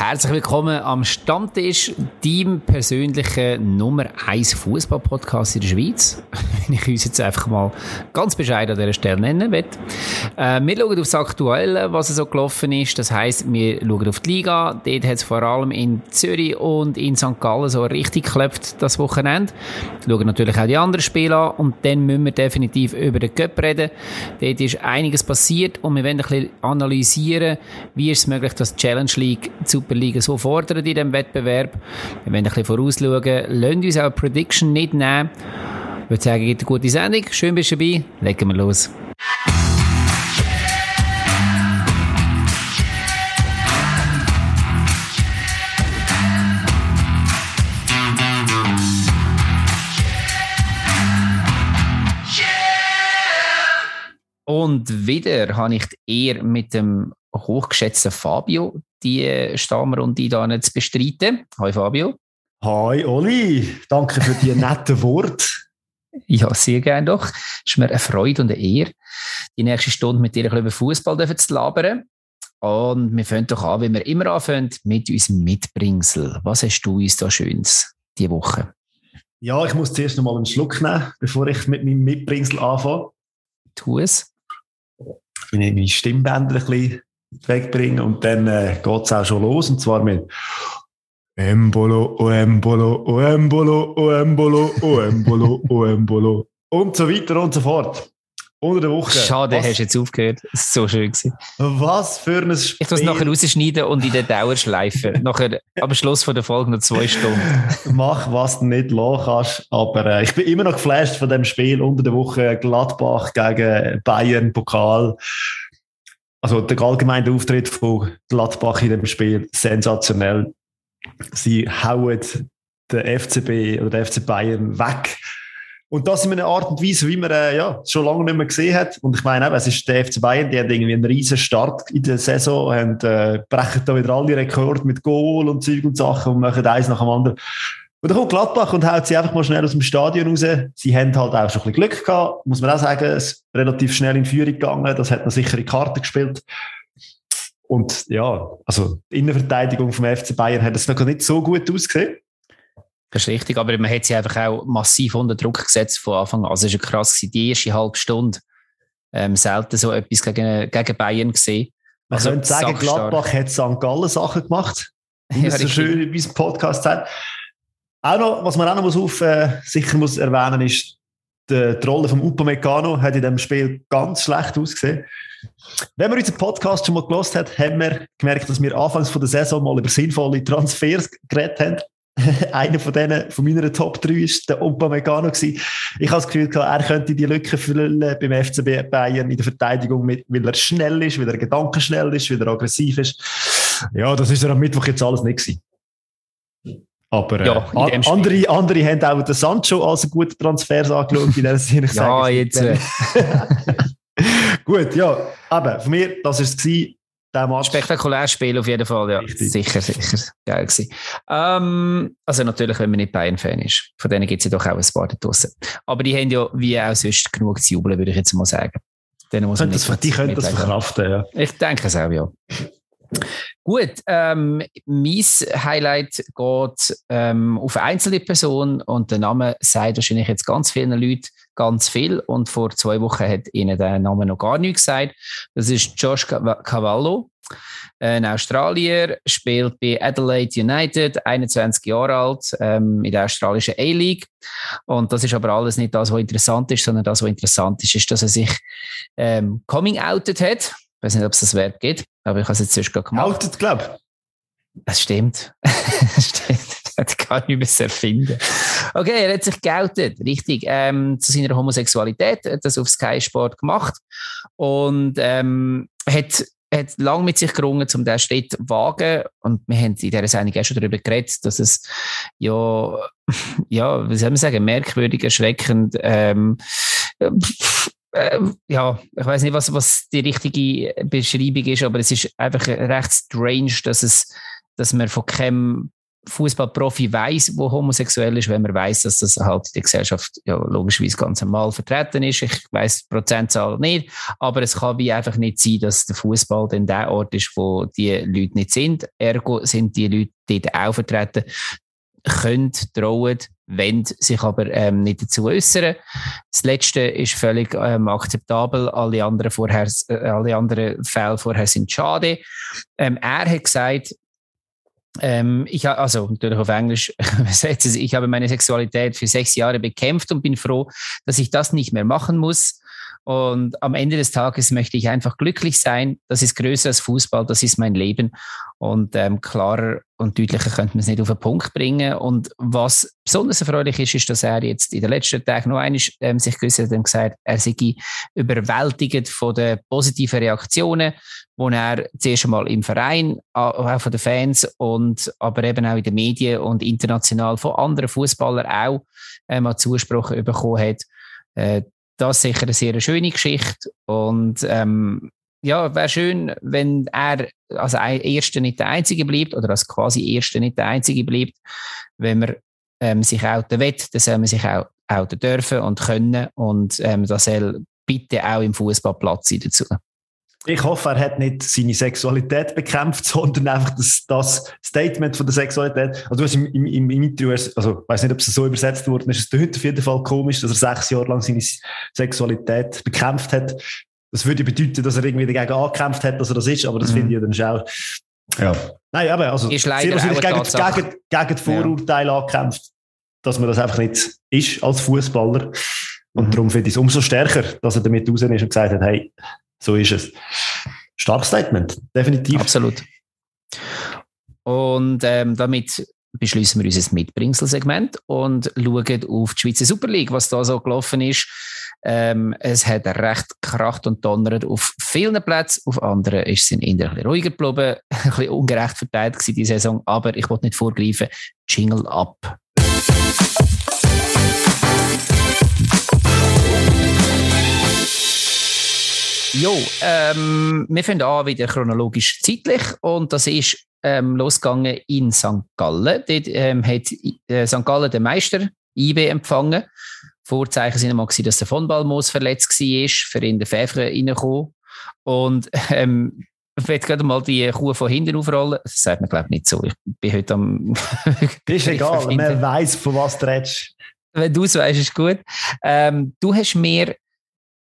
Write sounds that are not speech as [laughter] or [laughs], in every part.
Herzlich willkommen am Stammtisch, deinem persönlichen Nummer 1 Fußball-Podcast in der Schweiz. [laughs] Wenn ich uns jetzt einfach mal ganz bescheiden an dieser Stelle nennen will. Äh, wir schauen auf das Aktuelle, was so gelaufen ist. Das heisst, wir schauen auf die Liga. Dort hat es vor allem in Zürich und in St. Gallen so richtig geklopft das Wochenende. Wir schauen natürlich auch die anderen Spiele an und dann müssen wir definitiv über den Cup reden. Dort ist einiges passiert und wir werden ein bisschen analysieren, wie ist es möglich, dass die Challenge League zu Superliga so fordern in diesem Wettbewerb. Wir werden ein bisschen vorausschauen, lassen uns auch Prediction nicht nehmen. Ich würde sagen, gibt eine gute Sendung. Schön bist du dabei. Legen wir los. Und wieder habe ich eher mit dem hochgeschätzten Fabio die Stammrunde da nicht zu bestreiten. Hi Fabio. Hi Oli, danke für die [laughs] netten Worte. Ja, sehr gerne doch. Es ist mir eine Freude und eine Ehre, die nächste Stunde mit dir ein bisschen über Fußball zu labern. Und wir fangen doch an, wie wir immer anfangen, mit unserem Mitbringsel. Was hast du uns da Schönes diese Woche? Ja, ich muss zuerst noch mal einen Schluck nehmen, bevor ich mit meinem Mitbringsel anfange. Tu es. Ich nehme meine Stimmbänder ein bisschen wegbringen und dann äh, geht es auch schon los und zwar mit Embolo, o Embolo, o Embolo, o Embolo, o Embolo, [laughs] o Embolo und so weiter und so fort. Unter der Woche. Schade, was, hast du jetzt aufgehört. Das ist so schön gewesen. Was für ein Spiel. Ich muss es nachher rausschneiden und in der Dauerschleife. nachher am Schluss von der Folge noch zwei Stunden. Mach, was du nicht lassen kannst. Aber äh, ich bin immer noch geflasht von dem Spiel unter der Woche Gladbach gegen Bayern Pokal also der allgemeine Auftritt von Gladbach in dem Spiel sensationell. Sie hauen den FCB oder den FC Bayern weg. Und das in einer Art und Weise, wie man äh, ja, schon lange nicht mehr gesehen hat. Und ich meine, eben, es ist der FC Bayern, die haben irgendwie einen riesen Start in der Saison und äh, brechen da wieder alle Rekorde mit Goal und Zeug und Sachen und machen eins nach dem anderen. Und dann kommt Gladbach und haut sie einfach mal schnell aus dem Stadion raus. Sie haben halt auch schon ein bisschen Glück gehabt, muss man auch sagen. Es ist relativ schnell in Führung gegangen. Das hat noch sichere Karte gespielt. Und ja, also die Innenverteidigung vom FC Bayern hat es noch nicht so gut ausgesehen. Das ist richtig, aber man hat sie einfach auch massiv unter Druck gesetzt von Anfang an. Also es war krass, die erste halbe Stunde ähm, selten so etwas gegen, gegen Bayern gesehen. Man also, könnte sagen, Gladbach hat St. Gallen Sachen gemacht. Wie ja, so schön in unserem Podcast sagt. Auch noch, was man auch noch muss auf, äh, sicher muss erwähnen ist, die, die Rolle von Upamecano hat in diesem Spiel ganz schlecht ausgesehen. Wenn man unseren Podcast schon mal gelost hat, haben wir gemerkt, dass wir anfangs von der Saison mal über sinnvolle Transfers geredet haben. [laughs] Einer von denen, von meiner Top 3 ist der Upamecano gewesen. Ich habe das Gefühl, er könnte die Lücke füllen beim FCB Bayern in der Verteidigung, mit, weil er schnell ist, weil er gedankenschnell ist, weil er aggressiv ist. Ja, das ist er am Mittwoch jetzt alles nicht gewesen. Aber ja, äh, andere, andere haben auch den Sancho als einen guten Transfer angeschaut. In dieser Sinne, [laughs] ja, sage, jetzt. Äh. [laughs] Gut, ja. Aber von mir, das war es. Spektakuläres Spiel auf jeden Fall, ja. Richtig. Sicher, sicher. Geil gewesen. Ähm, also natürlich, wenn man nicht Bayern-Fan ist. Von denen gibt es ja doch auch ein paar da draussen. Aber die haben ja wie auch sonst genug zu jubeln, würde ich jetzt mal sagen. Denen muss man das, die können das verkraften, ja. Ich denke es auch, ja. Gut, ähm, mein Highlight geht ähm, auf einzelne Personen und der Name sagt wahrscheinlich jetzt ganz vielen Leuten ganz viel und vor zwei Wochen hat ihnen der Name noch gar nichts gesagt. Das ist Josh Cavallo, ein Australier, spielt bei Adelaide United, 21 Jahre alt, ähm, in der australischen A-League. Und das ist aber alles nicht das, was interessant ist, sondern das, was interessant ist, ist, dass er sich ähm, coming outed hat ich weiß nicht, ob es das Verb gibt, aber ich habe es jetzt sonst gemacht. Outed, glaube [laughs] Das stimmt. das stimmt. Das kann ich nicht mehr erfinden. Okay, er hat sich geoutet, richtig, ähm, zu seiner Homosexualität, hat das auf Sky Sport gemacht und ähm, hat hat lange mit sich gerungen, um diesen Schritt zu wagen. Und wir haben in dieser Sendung auch schon darüber geredet, dass es ja, [laughs] ja, wie soll man sagen, merkwürdig, erschreckend, ähm, äh, ja, ich weiß nicht, was, was die richtige Beschreibung ist, aber es ist einfach recht strange, dass es, dass man von keinem Fußballprofi weiß, wo homosexuell ist, wenn man weiß, dass das halt in der Gesellschaft ja logischerweise ganz normal vertreten ist. Ich weiß die Prozentzahl nicht, aber es kann wie einfach nicht sein, dass der Fußball dann der Ort ist, wo die Leute nicht sind. Ergo sind die Leute dort auch vertreten, können, trauen, wollen sich aber ähm, nicht dazu äußern. Das Letzte ist völlig ähm, akzeptabel. Alle anderen, vorher, äh, alle anderen Fälle vorher sind schade. Ähm, er hat gesagt, ähm, ich also natürlich auf Englisch [laughs] ich habe meine Sexualität für sechs Jahre bekämpft und bin froh, dass ich das nicht mehr machen muss. Und am Ende des Tages möchte ich einfach glücklich sein. Das ist größer als Fußball, das ist mein Leben. Und ähm, klarer und deutlicher könnte man es nicht auf den Punkt bringen. Und was besonders erfreulich ist, ist, dass er jetzt in den letzten Tagen noch einmal ähm, sich geäußert und gesagt, er sei überwältigt von den positiven Reaktionen, wo er zuerst einmal im Verein, auch von den Fans und aber eben auch in den Medien und international von anderen Fußballern auch ähm, Zuspruch bekommen hat. Das ist sicher eine sehr schöne Geschichte. Und ähm, ja, wäre schön, wenn er als Erster nicht der Einzige bleibt oder als quasi Erster nicht der Einzige bleibt. Wenn man ähm, sich outen will, dann soll man sich auch outen dürfen und können. Und ähm, das soll bitte auch im Fußball Platz sein dazu. Ich hoffe, er hat nicht seine Sexualität bekämpft, [laughs] sondern einfach das, das Statement von der Sexualität. Also du hast im, im, im Interview, also ich weiß nicht, ob es so übersetzt wurde, ist es heute auf jeden Fall komisch, dass er sechs Jahre lang seine Sexualität bekämpft hat. Das würde bedeuten, dass er irgendwie dagegen angekämpft hat, dass er das ist, aber das mhm. finde ich dann schon ja. Nein, aber also ist leider auch gegen, gegen, gegen die Vorurteile ja. angekämpft, dass man das einfach nicht ist als Fußballer. Und mhm. darum finde ich es umso stärker, dass er damit raus ist und gesagt hat, hey, so ist es. Starkes Statement, definitiv. Absolut. Und ähm, damit beschließen wir unser Mitbringsel-Segment und schauen auf die Schweizer Super League, was da so gelaufen ist. Ähm, es hat recht kracht und donnert auf vielen Plätzen, auf anderen ist es in ein bisschen ruhiger geblieben, [laughs] ein bisschen ungerecht verteilt gewesen, die Saison, aber ich wollte nicht vorgreifen. Jingle ab. Jo, ähm, wir fangen an wieder chronologisch zeitlich und das ist ähm, losgegangen in St. Gallen. Dort ähm, hat äh, St. Gallen den Meister IB empfangen. Vorzeichen sind gewesen, dass der von Balmos verletzt war, für ihn der Pfeffer reingekommen. Und ähm, ich werde gerade mal die Kuh von hinten aufrollen. Das sagt man, glaube ich, nicht so. Ich bin heute am. [laughs] ist egal, man weiß, von was du redest. Wenn du es weißt, ist gut. Ähm, du hast mir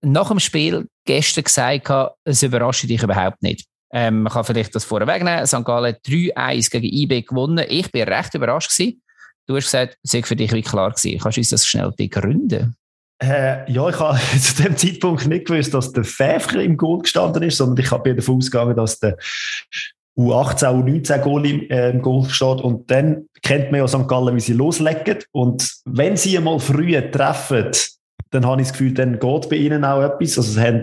nach dem Spiel gestern gesagt, es überrascht dich überhaupt nicht. Ähm, man kann vielleicht das vorwegnehmen. St. Gallen 3-1 gegen IB gewonnen. Ich bin recht überrascht gewesen. Du hast gesagt, es sei für dich wie klar gewesen. Kannst du uns das schnell begründen? Äh, ja, ich habe [laughs] zu dem Zeitpunkt nicht gewusst, dass der Pfeffer im Goal gestanden ist, sondern ich habe davon ausgegangen, dass der U18, U19 Goal im, äh, im Goal steht. Und dann kennt man ja St. Gallen, wie sie loslegen. Und wenn sie einmal früh treffen, dann habe ich das Gefühl, dann geht bei ihnen auch etwas. Also sie haben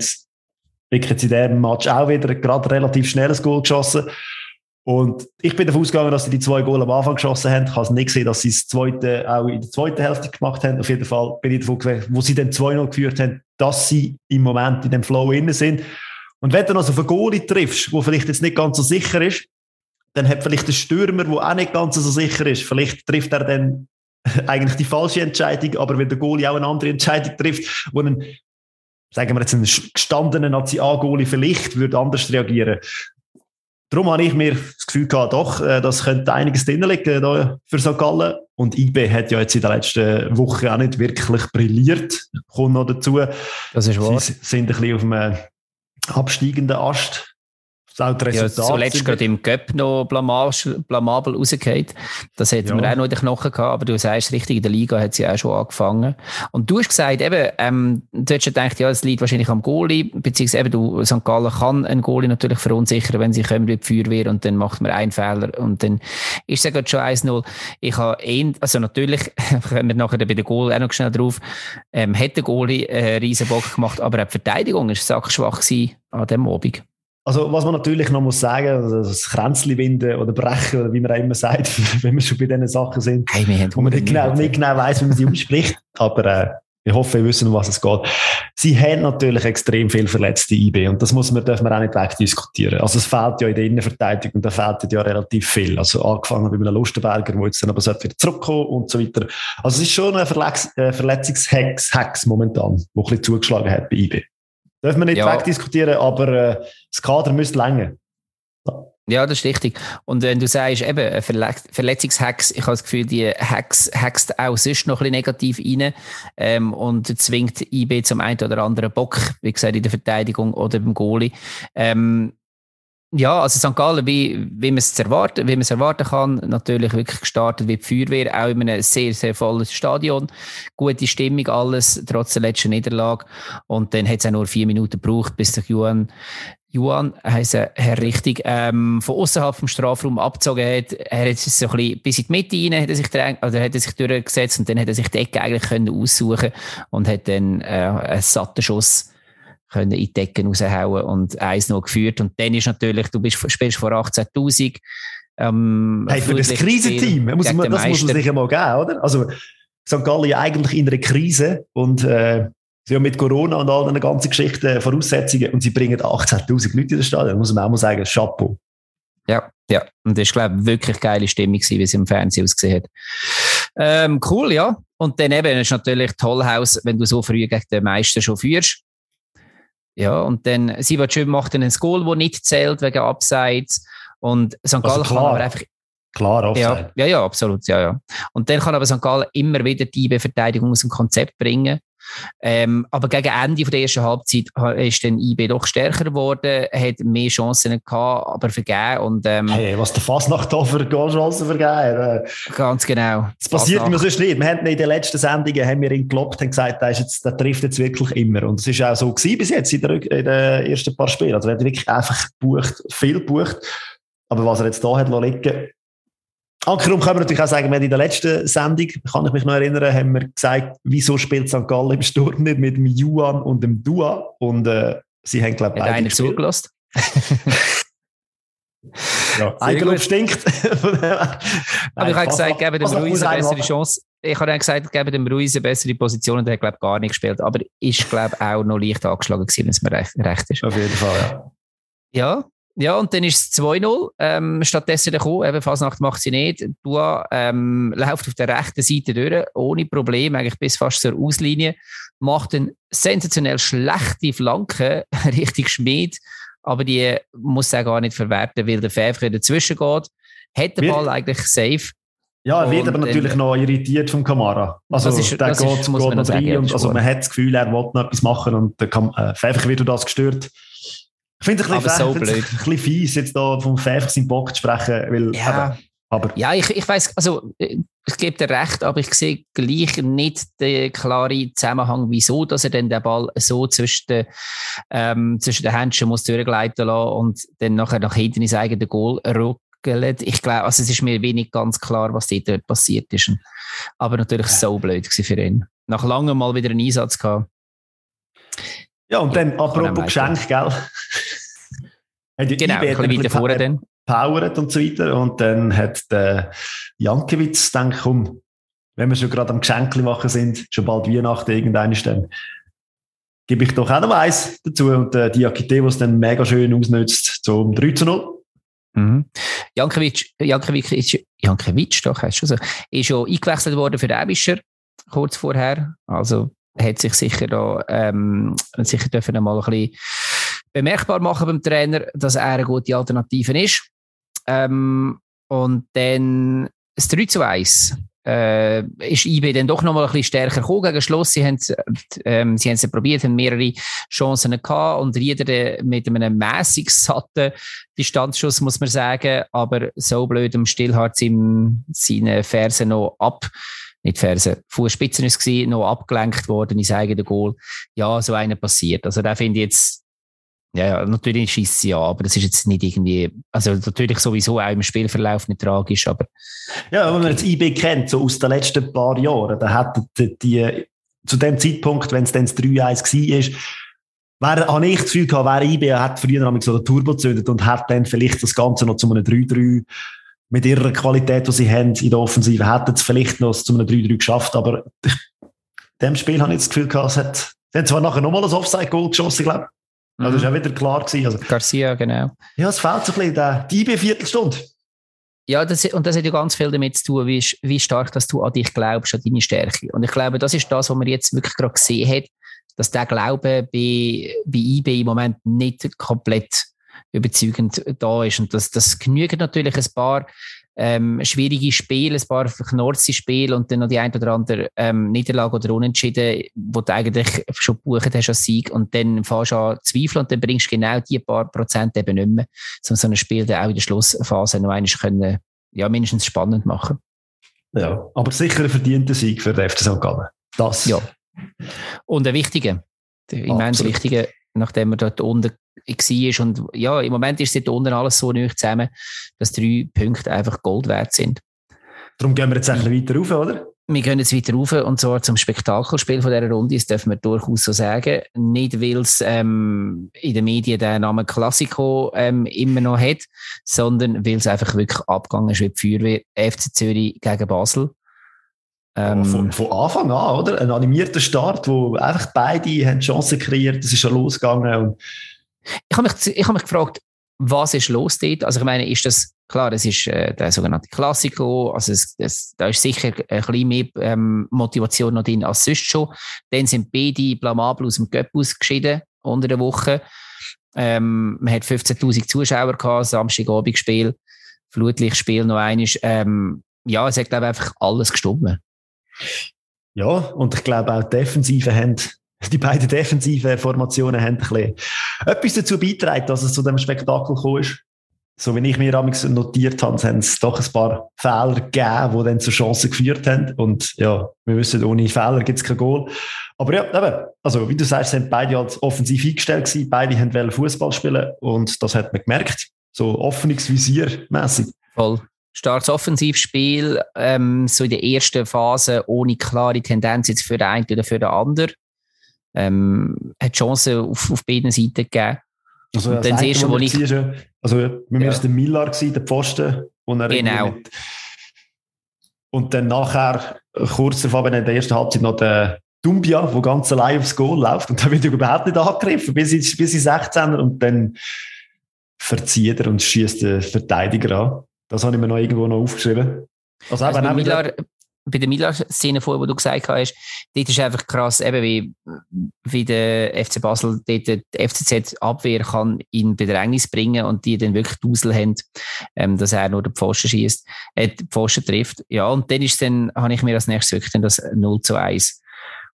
wirklich in diesem Match auch wieder gerade relativ schnelles Goal geschossen. Und ich bin davon ausgegangen, dass sie die zwei Goal am Anfang geschossen haben. Ich habe es nicht gesehen, dass sie das zweite auch in der zweiten Hälfte gemacht haben. Auf jeden Fall bin ich davon gewesen, wo sie dann 2-0 geführt haben, dass sie im Moment in dem Flow innen sind. Und wenn du noch so auf einen Goalie triffst, wo vielleicht jetzt nicht ganz so sicher ist, dann hat vielleicht der Stürmer, der auch nicht ganz so sicher ist, vielleicht trifft er dann [laughs] eigentlich die falsche Entscheidung, aber wenn der Goalie auch eine andere Entscheidung trifft, wo ein, sagen wir jetzt, ein gestandener Nazi-A-Goalie vielleicht würde anders reagieren. Darum habe ich mir das Gefühl gehabt, doch, äh, das könnte einiges drin liegen da für St. Gallen. Und IB hat ja jetzt in der letzten Woche auch nicht wirklich brilliert. Kommt noch dazu. Das ist wahr. Sie sind ein bisschen auf einem absteigenden Ast. Das ja, zuletzt gerade im Cup noch blamabel, blamabel rausgeht. Das hätten ja. wir auch noch in den Knochen gehabt, aber du sagst richtig, in der Liga hat sie auch schon angefangen. Und du hast gesagt, eben, ähm, du hast gedacht, ja, es liegt wahrscheinlich am Goalie, beziehungsweise eben, du, St. Gallen kann einen Goalie natürlich verunsichern, wenn sie kommen wie die Feuerwehr und dann macht man einen Fehler und dann ist es ja schon 1-0. Ich habe eh, also natürlich, [laughs] kommen wir nachher bei der Goal auch noch schnell drauf, ähm, hat der Goalie einen riesen Bock gemacht, aber auch die Verteidigung war sachschwach an dem Abend. Also, was man natürlich noch muss sagen, also das Kränzli winden oder brechen, oder wie man auch immer sagt, [laughs] wenn wir schon bei diesen Sachen sind, hey, wo man nicht genau, nicht genau weiss, wie man sie ausspricht. [laughs] Aber äh, Ich hoffe, ihr wisst, um was es geht. Sie haben natürlich extrem viel verletzte IB und das muss man, dürfen wir auch nicht wegdiskutieren. Also es fehlt ja in der Innenverteidigung, da fehlt ja relativ viel. Also angefangen bei einem Lustenberger, der jetzt dann aber wieder zurückkommen und so weiter. Also es ist schon ein Verletz äh, Verletzungshex momentan, der ein bisschen zugeschlagen hat bei IB. Dürfen wir nicht ja. wegdiskutieren, aber äh, das Kader müsste länger. Ja, das ist richtig. Und wenn du sagst, eben, Verletzungshacks, ich habe das Gefühl, die Hacks hackst auch sonst noch ein bisschen negativ rein ähm, und zwingt IB zum einen oder anderen Bock, wie gesagt, in der Verteidigung oder beim Goalie. Ähm, ja, also St. Gallen, wie, wie man es erwarten, wie man es erwarten kann, natürlich wirklich gestartet wie die Feuerwehr, auch in einem sehr, sehr vollen Stadion. Gute Stimmung, alles, trotz der letzten Niederlage. Und dann hat es auch nur vier Minuten gebraucht, bis sich Juan Juan heisst Herr richtig, ähm, von außerhalb vom Strafraum abgezogen hat. Er hat sich so ein bisschen bis in die Mitte rein, hat er sich, oder hat er sich durchgesetzt und dann hat er sich die Ecke eigentlich können aussuchen und hat dann äh, einen satten Schuss können in die Decken raushauen und eins noch geführt. Und dann ist natürlich, du bist, spielst vor 18.000. Ähm, hey, für das Krisenteam, muss man, das muss man sich einmal geben, oder? Also, St. Gallen ja eigentlich in einer Krise und äh, Sie haben mit Corona und all den ganzen Geschichten Voraussetzungen und sie bringen 18.000 Leute in das Stadion. Da muss man auch mal sagen, Chapeau. Ja, ja. Und das ist, glaube ich, wirklich geile Stimmung gewesen, wie sie im Fernsehen ausgesehen hat. Ähm, cool, ja. Und dann eben ist natürlich Tollhaus, wenn du so früh gegen den Meister schon führst. Ja, und dann, schön macht dann ein Goal, das nicht zählt wegen Abseits. Und St. Gallen also kann aber einfach Klar, Offside. Ja, ja, ja, absolut, ja, ja. Und dann kann aber St. Gallen immer wieder die Verteidigung aus dem Konzept bringen. Ähm, aber gegen Ende der ersten Halbzeit ist dann IB doch stärker geworden, hat mehr Chancen gehabt, aber vergeben. Und, ähm, hey, was der Fasnacht da für Chancen vergeben Ganz genau. Das passiert mir sonst nicht. Wir haben in den letzten Sendungen haben wir ihn gelobt und gesagt, der, ist jetzt, der trifft jetzt wirklich immer. Und es ist auch so gewesen bis jetzt in, der, in den ersten paar Spielen. Also er hat wirklich einfach gebucht, viel gebucht. Aber was er jetzt da hat liegen Ankerum können wir natürlich auch sagen, wir in der letzten Sendung, kann ich mich noch erinnern, haben wir gesagt, wieso spielt St. Gallen im Sturm nicht mit dem Juan und dem Dua? Und äh, sie haben, glaube ich, beide einer zugelassen. [laughs] ja, Eigenlob stinkt. [laughs] Aber ich habe gesagt, geben dem Ruiz eine bessere Chance. Ich habe dann gesagt, geben dem Ruiz eine bessere Position und er hat, glaube ich, gar nicht gespielt. Aber ist, glaube ich, auch noch leicht angeschlagen gewesen, wenn es mir recht, recht ist. Auf jeden Fall, ja. Ja, ja, und dann ist es 2-0. Ähm, stattdessen gekommen, eben Fasnacht macht sie nicht. Dua ähm, läuft auf der rechten Seite durch, ohne Problem, eigentlich bis fast zur Auslinie. Macht eine sensationell schlechte Flanke, [laughs] richtig Schmied, aber die muss er gar nicht verwerten, weil der Pfeffer dazwischen geht. Hat den Ball eigentlich safe. Ja, er wird aber natürlich noch irritiert vom Kamara. Also, das ist, der das geht, ist, muss geht man rein und, also, man hat das Gefühl, er will noch etwas machen und der Kam äh, Pfeffer wird durch das gestört. Ich finde es ein, bisschen, so ein bisschen fies, jetzt da vom Pfeffer seinen Bock zu sprechen, weil, ja. Eben, aber. Ja, ich, ich weiß, also, ich gebe dir recht, aber ich sehe gleich nicht den klaren Zusammenhang, wieso, dass er dann den Ball so zwischen den, ähm, zwischen den Händchen muss durchgleiten lassen und dann nachher nach hinten ins eigene Goal ruckelt. Ich glaube, also es ist mir wenig ganz klar, was dort passiert ist. Aber natürlich so blöd für ihn. Nach langem mal wieder einen Einsatz gehabt. Ja, und dann, apropos Geschenk, gell? Genau, ein bisschen weiter vorne dann. Powered und so weiter. Und dann hat der Jankiewicz gedacht, komm, wenn wir schon gerade am Geschenk machen sind, schon bald Weihnachten irgendeine dann gebe ich doch auch noch eins dazu. Und äh, die Akite, die es dann mega schön ausnutzt, zum 3 zu 0. Mhm. Jankiewicz, Jankiewicz, ist, Jankiewicz doch, heißt schon so, ist schon eingewechselt worden für den Ebischer, kurz vorher. Also hat sich sicher da, ähm, sicher dürfen mal ein bisschen bemerkbar machen beim Trainer, dass er eine gute Alternative ist. Ähm, und dann das 3 zu 1 äh, ist IB dann doch noch mal ein bisschen stärker gekommen gegen Schluss. Sie haben ähm, sie haben es probiert, haben mehrere Chancen gehabt und Rieder mit einem mäßig satten Distanzschuss, muss man sagen, aber so blöd im Stillhart seine Fersen noch ab nicht Fersen, Fußspitzen ist es noch abgelenkt worden ins eigene Goal. Ja, so einer passiert. Also da finde ich jetzt, ja, ja, natürlich schießt sie ja, aber das ist jetzt nicht irgendwie, also natürlich sowieso auch im Spielverlauf nicht tragisch, aber. Ja, wenn man jetzt IB kennt, so aus den letzten paar Jahren, da hat die, die zu dem Zeitpunkt, wenn es dann das 3-1 war, wäre, habe ich das Gefühl gehabt, wäre IB hat früher noch so den Turbo gezündet und hat dann vielleicht das Ganze noch zu einem 3-3 mit ihrer Qualität, die sie haben in der Offensive, hätten sie vielleicht noch zu einem 3-3 geschafft, aber In dem Spiel habe ich das Gefühl gehabt, es hat, sie haben zwar nachher nochmal ein Offside-Goal geschossen, glaube Also, mhm. das war auch wieder klar. Gewesen. Also, Garcia, genau. Ja, es fehlt so ein bisschen, der, die Viertelstunde. Ja, das, und das hat ja ganz viel damit zu tun, wie, wie stark dass du an dich glaubst, an deine Stärke. Und ich glaube, das ist das, was man jetzt wirklich gerade gesehen hat, dass der Glaube bei, bei IB im Moment nicht komplett überzeugend da ist. Und das, das genügt natürlich ein paar ähm, schwierige Spiele, ein paar verknorzte Spiele und dann noch die ein oder andere ähm, Niederlage oder Unentschieden, wo du eigentlich schon gebucht hast als Sieg und dann fährst du an Zweifel und dann bringst du genau die paar Prozent eben nicht mehr, um so ein Spiel dann auch in der Schlussphase noch einmal können, ja, mindestens spannend machen. Ja, aber sicher ein verdienter Sieg für den FC St. Gallen. Das. Ja. Und ein wichtiger, immens wichtiger, nachdem er dort unten war. Und ja, im Moment ist dort unten alles so nicht zusammen, dass drei Punkte einfach Gold wert sind. Darum gehen wir jetzt ein bisschen weiter rauf, oder? Wir gehen jetzt weiter rauf und zwar zum Spektakelspiel von dieser Runde, das dürfen wir durchaus so sagen. Nicht, weil es ähm, in den Medien den Namen Klassiko ähm, immer noch hat, sondern weil es einfach wirklich abgegangen ist wie die Feuerwehr FC Zürich gegen Basel. Ähm, von, von, Anfang an, oder? Ein animierter Start, wo einfach beide haben Chancen kreiert, es ist schon losgegangen. Ich habe mich, hab mich gefragt, was ist los dort? Also ich meine, ist das, klar, das ist äh, der sogenannte Klassiko, also es, es, da ist sicher ein bisschen mehr ähm, Motivation noch drin als sonst schon. Dann sind beide blamabel aus dem Göpp ausgeschieden unter der Woche. Ähm, man hat 15'000 Zuschauer gehabt, Samstagabendspiel, Flutlichtspiel noch eines. Ähm, ja, es hat, ich, einfach alles gestummen. Ja, und ich glaube auch die Defensive haben, [laughs] die beiden defensiven Formationen haben ein bisschen etwas dazu beitragen, dass es zu dem Spektakel gekommen ist. So wie ich mir damals notiert habe, haben es doch ein paar Fehler gegeben, die dann zur Chance geführt haben. Und ja, wir wissen, ohne Fehler gibt es kein Goal. Aber ja, eben, also wie du sagst, sind beide als offensiv eingestellt gewesen. Beide haben Fußball spielen und das hat man gemerkt. So offenes Visier mäßig. Voll starkes Offensivspiel, ähm, so in der ersten Phase ohne klare Tendenz jetzt für den einen oder für den anderen. Ähm, hat Chancen auf, auf beiden Seiten gegeben. Also, und dann siehst du, wo ich... Also, wir ja. der Miller gewesen, der Pfosten. Und er genau. Und dann nachher, kurz davor, in der ersten Halbzeit noch der Dumbia, der ganz allein aufs Goal läuft. Und da wird überhaupt nicht angegriffen, bis in, bis in 16 Und dann verzieht er und schießt den Verteidiger an. Das habe ich mir noch irgendwo noch aufgeschrieben. Also, also bei, Milar, bei der Milar-Szene vorher, wo du gesagt hast, dort ist einfach krass, eben wie, wie der FC Basel dort die FCZ-Abwehr kann in Bedrängnis bringen und die dann wirklich Dusel haben, ähm, dass er nur den Pfosten schießt, äh, den Pfosten trifft. Ja, und dann ist dann, habe ich mir als nächstes wirklich das 0 zu 1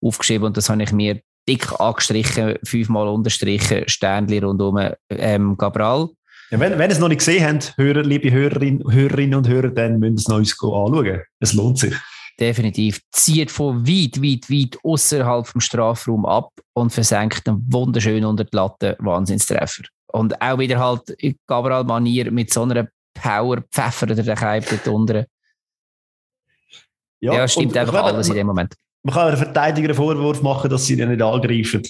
aufgeschrieben und das habe ich mir dick angestrichen, fünfmal unterstrichen, Sternli rundum ähm, Gabral. Ja, wenn, wenn ihr es noch nicht gesehen habt, Hörer, liebe Hörerinnen, Hörerinnen und Hörer, dann müsst ihr es noch uns anschauen. Es lohnt sich. Definitiv. Zieht von weit, weit, weit außerhalb vom Strafraum ab und versenkt einen wunderschön unter die Latte Wahnsinnstreffer. Und auch wieder halt in Gabriel-Manier mit so einer Power pfeffert er den Keib dort unten. Ja, ja stimmt einfach alles in dem Moment. Man kann einer Verteidiger einen Vorwurf machen, dass sie ihn nicht angreifen.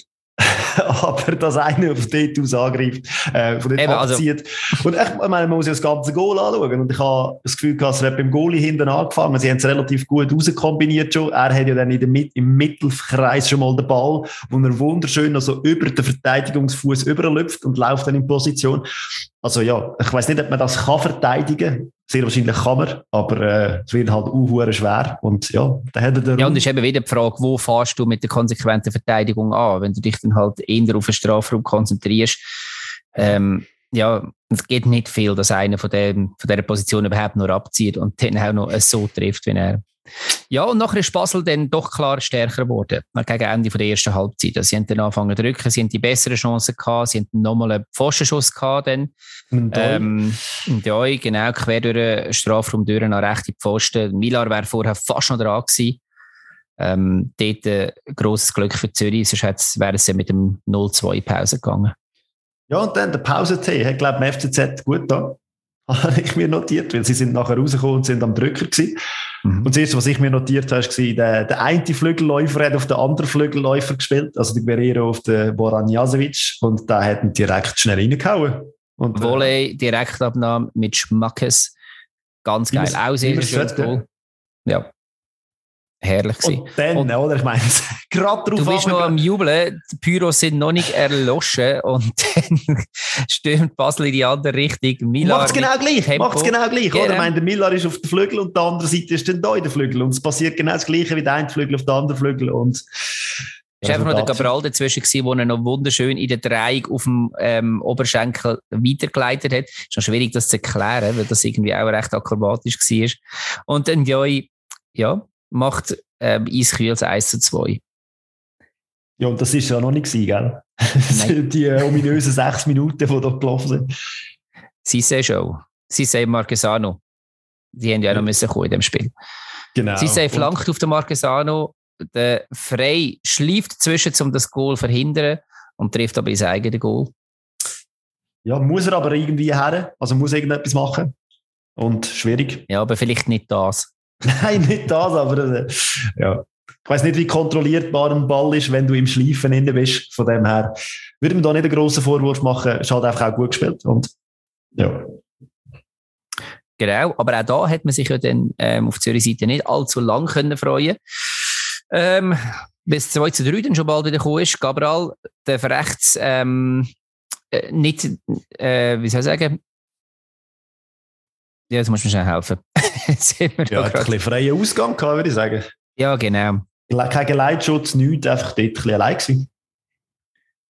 [laughs] aber dass einer auf dort aus angreift, äh, von dort Eben, also abzieht. Also. Und ich, ich meine, man muss ja das ganze Goal anschauen. Und ich habe das Gefühl gehabt, es hat beim Goalie hinten angefangen. Sie haben es relativ gut rauskombiniert schon. Er hat ja dann in der Mit im Mittelkreis schon mal den Ball, wo er wunderschön also über den Verteidigungsfuß überlüpft und läuft dann in Position. Also ja, ich weiß nicht, ob man das kann verteidigen sehr wahrscheinlich kann man, aber äh, es wird halt auch schwer. Und ja, da hat er Ja, und es ist eben wieder die Frage, wo fährst du mit der konsequenten Verteidigung an? Wenn du dich dann halt eher auf den Strafraum konzentrierst, ähm, ja, es geht nicht viel, dass einer von, dem, von dieser Position überhaupt nur abzieht und dann auch noch so trifft, wie er. Ja, und nachher ist Basel dann doch klar stärker geworden, gegen Ende der ersten Halbzeit. Also, sie haben dann angefangen zu drücken, sie haben die besseren Chancen gehabt, sie haben nochmal einen Pfostenschuss gehabt dann. Ähm, ja, genau, quer durch den Strafraum durch nach rechte Pfosten. Milar wäre vorher fast noch dran gewesen. Ähm, dort ein äh, grosses Glück für Zürich, sonst wäre es ja mit dem 0-2 Pause gegangen. Ja, und dann der Pause-T hat, glaube ich, im FCZ gut da. [laughs] Habe ich mir notiert, weil sie sind nachher rausgekommen und sind am Drücker gewesen. Mhm. Und das erste, was ich mir notiert habe, war, der, der eine Flügelläufer hat auf den anderen Flügelläufer gespielt, also der Guerrero auf den Boran Jasevic, und da hat ihn direkt schnell reingehauen. Und, äh, Volley, Direktabnahme mit Schmackes. Ganz geil. Auch sehr schön. Ja. Herrlich gewesen. Und dann, und, oder? Ich meine, [laughs] gerade drauf Du bist noch am Jubeln, die Pyros sind noch nicht erloschen [laughs] und dann [laughs] stürmt Basel in die andere Richtung. Macht es genau gleich, macht es genau gleich, genau. oder? Ich meine, der Miller ist auf der Flügel und die andere Seite ist dann da in der Flügel und es passiert genau das Gleiche wie der eine Flügel auf der anderen Flügel und es war einfach noch der Cabral dazwischen, gewesen, wo er noch wunderschön in der Drehung auf dem ähm, Oberschenkel weitergeleitet hat. Es ist schon schwierig, das zu erklären, weil das irgendwie auch recht akrobatisch war. Und dann Joy, ja, macht ähm, Eiskühls 1 zu 2. Ja, und das war ja noch nicht, gewesen, gell? [laughs] Die äh, ominösen sechs Minuten, die da gelaufen sind. Sie sehen schon. Sie sehen Marquesano. Die haben ja auch noch müssen kommen in dem Spiel. Genau. Sie sehen flankt auf den Marquesano. Der Frey schleift zwischen, um das Goal zu verhindern und trifft aber sein eigenes Goal. Ja, muss er aber irgendwie her. Also muss irgendetwas machen. Und schwierig. Ja, aber vielleicht nicht das. [laughs] Nein, nicht das, aber äh, ja. Ich weiß nicht, wie kontrollierbar ein Ball ist, wenn du im Schleifen inne bist. Von dem her würde man da nicht einen grossen Vorwurf machen. Es hat einfach auch gut gespielt. Und, ja. Genau, aber auch da hat man sich ja dann ähm, auf Zürich Seite nicht allzu lang können freuen. Ähm, bis 2 zu 3 dann schon bald wieder gekommen ist. Gabriel, der Verrechts ähm, äh, nicht, äh, wie soll ich sagen, ja, jetzt musst du mir schnell helfen. [laughs] ja, hat ein bisschen freien Ausgang gehabt, würde ich sagen. Ja, genau. Kein Geleitschutz, nichts, einfach dort ein bisschen allein gewesen.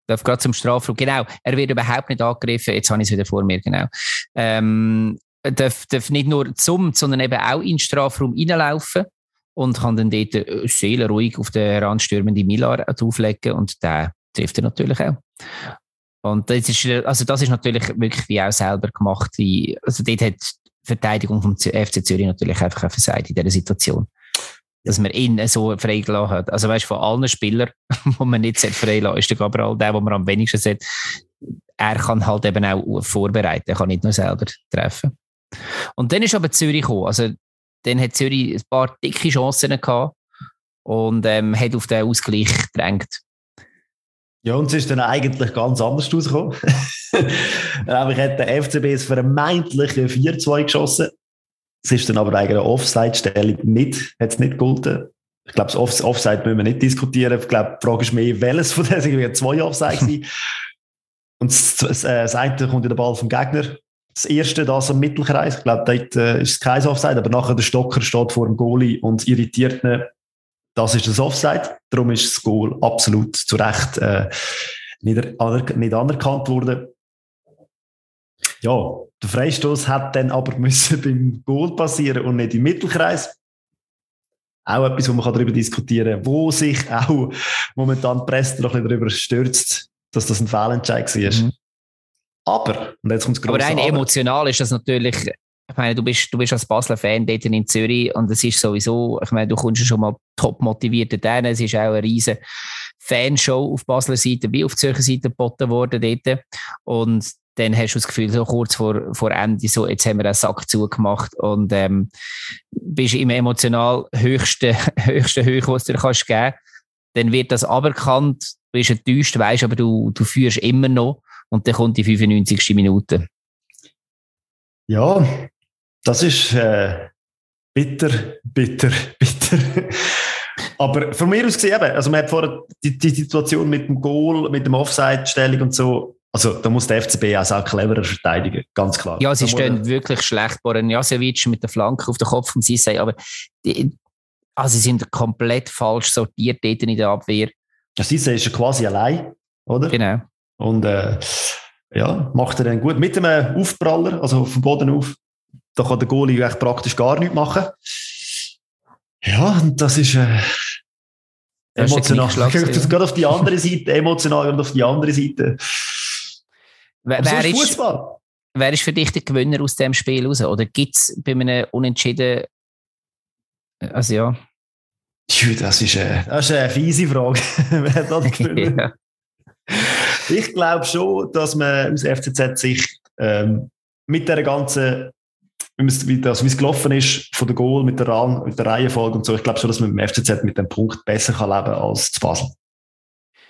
Darf gerade zum Strafraum. Genau, er wird überhaupt nicht angegriffen. Jetzt habe ich es wieder vor mir, genau. Ähm, darf, darf nicht nur zum, sondern eben auch in den Strafraum reinlaufen und kann dann dort äh, seelenruhig auf den heranstürmenden Millar auflegen und der trifft er natürlich auch. Und das ist, also das ist natürlich wirklich wie auch selber gemacht. Wie, also dort hat Verteidigung vom FC Zürich natürlich einfach versagt in dieser Situation. Dass man ihn so freigelassen hat. Also weißt du, von allen Spielern, [laughs] die man nicht freilassen ist der Gabriel der, den man am wenigsten sieht. Er kann halt eben auch vorbereiten, er kann nicht nur selber treffen. Und dann ist aber Zürich gekommen. Also dann hat Zürich ein paar dicke Chancen gehabt und ähm, hat auf den Ausgleich gedrängt. Ja, und es ist dann eigentlich ganz anders rausgekommen. [laughs] Nämlich hat der FCB es vermeintliche 4-2 geschossen. Es ist dann aber eigentlich eine Offside-Stellung nicht, hat es nicht gegolten. Ich glaube, das Offside müssen wir nicht diskutieren. Ich glaube, die Frage ist mehr, welches von denen sind zwei Offside gewesen. [laughs] Und das, das, äh, das eine kommt in den Ball vom Gegner. Das erste, das am Mittelkreis. Ich glaube, dort äh, ist es kein Offside, aber nachher der Stocker steht vor dem Goalie und irritiert ihn das ist das Offside. Darum ist das Goal absolut zu Recht äh, nicht, aner nicht anerkannt worden. Ja, der Freistoß hat dann aber [laughs] müssen beim Goal passieren und nicht im Mittelkreis. Auch etwas, wo man darüber diskutieren kann, wo sich auch momentan die Presse noch ein bisschen darüber stürzt, dass das ein Fehlentscheid war. Mhm. Aber, und jetzt kommt Aber rein emotional ist das natürlich ich meine, du bist, du bist als Basler Fan dort in Zürich und es ist sowieso, ich meine, du kommst schon mal top motiviert dorthin. Es ist auch eine riesige Fanshow auf Basler Seite wie auf Zürcher Seite geboten worden dort. Und dann hast du das Gefühl, so kurz vor, vor Ende, so, jetzt haben wir einen Sack zugemacht und ähm, bist im emotional höchsten, [laughs] höchsten Höhe, was du dir kannst geben. Dann wird das aberkannt, bist enttäuscht, weißt, aber du, du führst immer noch und dann kommt die 95. Minute. Ja, das ist äh, bitter, bitter, [laughs] bitter. Aber von mir aus gesehen, also man hat vorher die, die Situation mit dem Goal, mit dem Offside-Stellung und so, also da muss der FCB auch sehr cleverer verteidigen, ganz klar. Ja, sie stehen wirklich schlecht. Boran Jasevic mit der Flanke auf den Kopf vom Sissay, aber die, also sie sind komplett falsch sortiert dort in der Abwehr. Der Sissay ist ja quasi allein, oder? Genau. Und äh, ja, macht er dann gut. Mit einem Aufpraller, also vom Boden auf, da kann der Goalie echt praktisch gar nichts machen. Ja, und das ist äh, emotional. Das [laughs] geht auf die andere Seite, emotional und auf die andere Seite. Wer, wer ist, Fußball. wer ist für dich der Gewinner aus dem Spiel raus? Oder gibt es bei einem Unentschieden, also ja. Das ist, äh, das ist eine fiese Frage. [laughs] wer hat das [laughs] ja. Ich glaube schon, dass man aus FCZ-Sicht ähm, mit der ganzen wie das, wie es gelaufen ist von der Goal mit der, Ran mit der Reihenfolge und so. Ich glaube schon, dass man mit dem FCZ mit dem Punkt besser kann leben als zu Basel.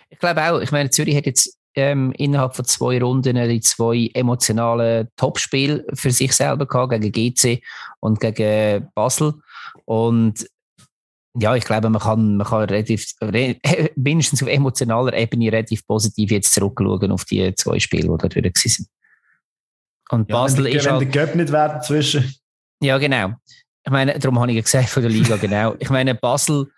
Ich glaube auch. Ich meine, Zürich hat jetzt ähm, innerhalb von zwei Runden die zwei emotionalen Topspiele für sich selber gehabt, gegen GC und gegen Basel. Und ja, ich glaube, man kann, man kann relativ, re, [laughs] mindestens auf emotionaler Ebene relativ positiv jetzt zurückschauen auf die zwei Spiele, die da durch sind. Und ja, Basel wenn, ist wenn halt, der Göpp nicht wäre dazwischen. Ja, genau. Ich meine, darum habe ich gesagt von der Liga, genau. Ich meine, Basel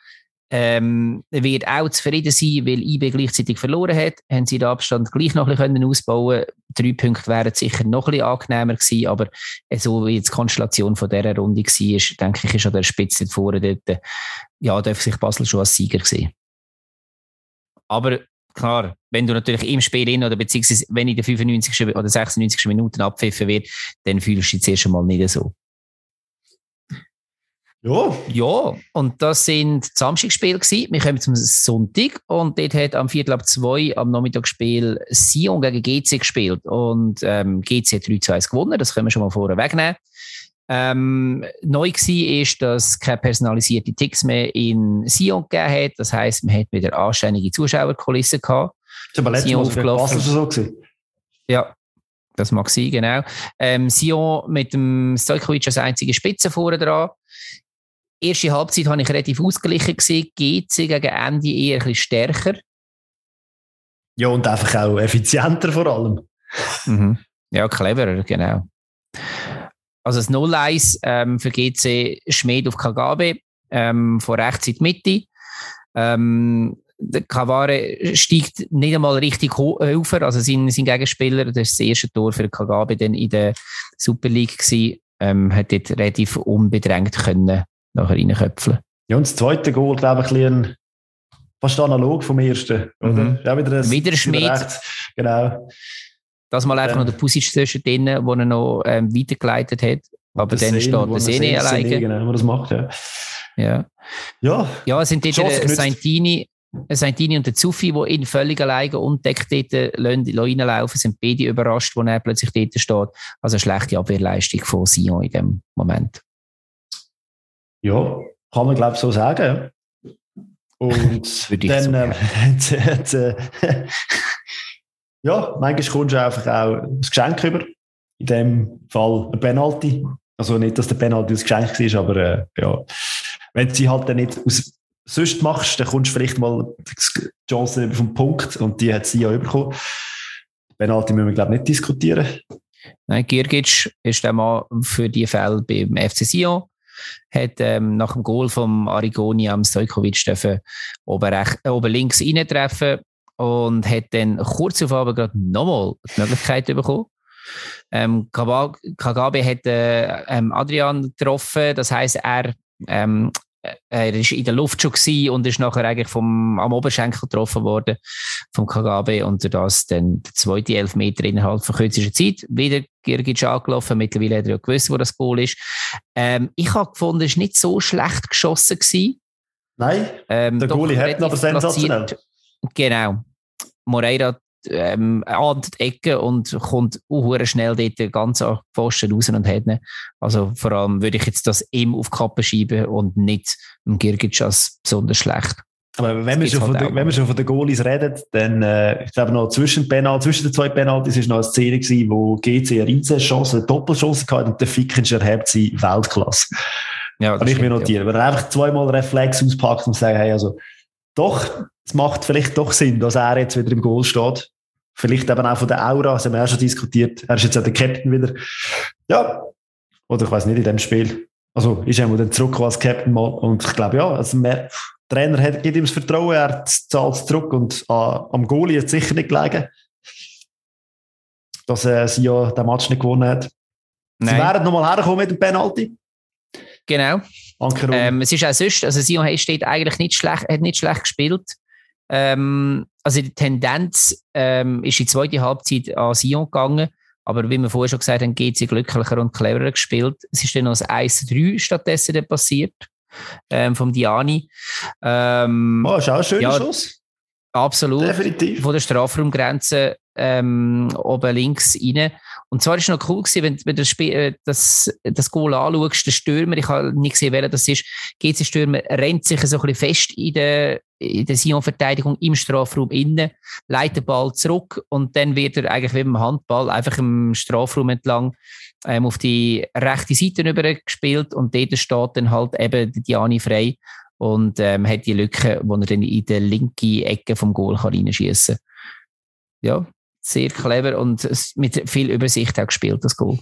ähm, wird auch zufrieden sein, weil IB gleichzeitig verloren hat. Haben sie den Abstand gleich noch ein bisschen ausbauen Drei Punkte wären sicher noch ein bisschen angenehmer gewesen, aber so wie die Konstellation von dieser Runde war, denke ich, ist an der Spitze vorne dort, ja, darf sich Basel schon als Sieger sehen. Aber klar, wenn du natürlich im Spiel in oder beziehungsweise wenn in der 95. oder 96. Minute abpfiffen wird, dann fühlst du dich zuerst einmal nicht so. Ja. Ja, und das sind Samstagspiele gewesen. Wir kommen zum Sonntag und dort hat am Viertel ab zwei am Nachmittagsspiel Sion gegen GC gespielt und ähm, GC hat 3 zu 1 gewonnen, das können wir schon mal vorher wegnehmen. Ähm, neu war, ist, dass es keine personalisierten Ticks mehr in Sion gegeben hat. Das heisst, man hat wieder anständige Zuschauerkulissen gehabt. Das war letztes Mal so gewesen. Ja, das mag sein, genau. Ähm, Sion mit dem Stojkovic als einzige Spitze vorne dran erste Halbzeit habe ich relativ ausgeglichen gesehen. GC gegen Ende eher ein bisschen stärker. Ja, und einfach auch effizienter vor allem. Mhm. Ja, cleverer, genau. Also das 0-1 ähm, für GC Schmied auf Kagabe ähm, von rechts in die Mitte. Ähm, der Kavare steigt nicht einmal richtig hoch, also sein, sein Gegenspieler, das ist das erste Tor für Kagabe dann in der Super League gewesen, ähm, hat dort relativ unbedrängt können nachher reinköpfeln. Ja, und das zweite Goal, glaube ich, ein fast analog vom ersten. Oder? Mhm. Ja, wieder, ein, wieder Schmied. Rechts. Genau. Das mal einfach ähm, noch der Pusic zwischen denen, wo er noch ähm, weitergeleitet hat. Aber dann steht der Sene alleine. Genau, wo das macht, ja. Ja. Ja, ja es sind dort der Saintini, Saintini und der Zuffi, die ihn völlig alleine unentdeckt dort reinlaufen, sind beide überrascht, wo er plötzlich dort steht. Also eine schlechte Abwehrleistung von Sion in dem Moment. Ja, kann man glaube ich so sagen. Und [laughs] dann, äh, hat, äh, ja, manchmal kommst du einfach auch ein Geschenk über. In dem Fall ein Penalty. Also nicht, dass der Penalty ein Geschenk war, aber äh, ja. Wenn du sie halt dann nicht aus, sonst machst, dann kommst du vielleicht mal die Chance vom Punkt und die hat sie ja bekommen. Penalty müssen wir, glaube ich, nicht diskutieren. Nein, Girgic ist der Mann für die Fälle beim FC Sion hat ähm, nach dem Goal vom Arigoni am Stojkovic dürfen oben, rechts, äh, oben links reintreffen und hat dann kurz auf aber gerade nochmal die Möglichkeit bekommen. Ähm, Kagabe hat äh, ähm, Adrian getroffen, das heißt er ähm, äh, er ist in der Luft schon und ist nachher eigentlich vom, am Oberschenkel getroffen worden vom Kagabe und das dann der zweite Elfmeter innerhalb von kürzester Zeit. Wieder Girgic angelaufen, mittlerweile hat er ja gewusst, wo das Goal ist. Ähm, ich habe gefunden, es war nicht so schlecht geschossen. Gewesen. Nein, ähm, der Goalie hat aber sensationell. Genau. Moreira ähm, an die Ecke und kommt uh, schnell dort ganz an Pfosten raus und hat ihn. Also vor allem würde ich jetzt das ihm auf die Kappe schieben und nicht im Girgic als besonders schlecht. Aber wenn wir, schon halt von den, wenn wir schon von den Goalies reden, dann, äh, ich glaube noch zwischen, Penal, zwischen den zwei Penalties war noch eine Szene gewesen, wo GC eine Riesenchance, eine Doppelchance hatte und der Fickinger hat sie Weltklasse. Ja, Kann ich mir notieren. Ja. Wenn er einfach zweimal Reflex auspackt und sagt, hey, also, doch, es macht vielleicht doch Sinn, dass er jetzt wieder im Goal steht. Vielleicht eben auch von der Aura, das haben wir auch schon diskutiert. Er ist jetzt auch der Captain wieder. Ja, oder ich weiß nicht, in dem Spiel. Also ist er dann zurück als Captain mal. Und ich glaube, ja, also mehr, der Trainer hat, gibt ihm das Vertrauen, er zahlt es zurück und äh, am Goalie hat es sicher nicht gelegen, dass äh, sie ja den Match nicht gewonnen hat. Nein. Sie wären nochmal hergekommen mit dem Penalty. Genau. Ähm, es ist auch sonst, also Sion steht eigentlich nicht schlecht, hat nicht schlecht gespielt. Ähm, also die Tendenz ähm, ist in die zweite Halbzeit an Sion gegangen, aber wie wir vorher schon gesagt haben, geht sie glücklicher und cleverer gespielt. Es ist dann noch das 1-3 stattdessen passiert, ähm, vom Diani. Ähm, oh, ist auch ein schöner ja, Schuss. Absolut. Definitiv. Von der Strafraumgrenze ähm, oben links rein. Und zwar war es noch cool gewesen, wenn, wenn du das, Spiel, äh, das, das Goal anschaust, der Stürmer, ich habe nicht gesehen, wer das ist, GC-Stürmer rennt sich so ein bisschen fest in der, in der Sion-Verteidigung im Strafraum innen, leitet den Ball zurück und dann wird er eigentlich wie beim Handball einfach im Strafraum entlang ähm, auf die rechte Seite gespielt und dort steht dann halt eben Diani frei und ähm, hat die Lücke, wo er dann in der linken Ecke vom Goal kann reinschießen kann. Ja, sehr clever und mit viel Übersicht auch gespielt, das Goal.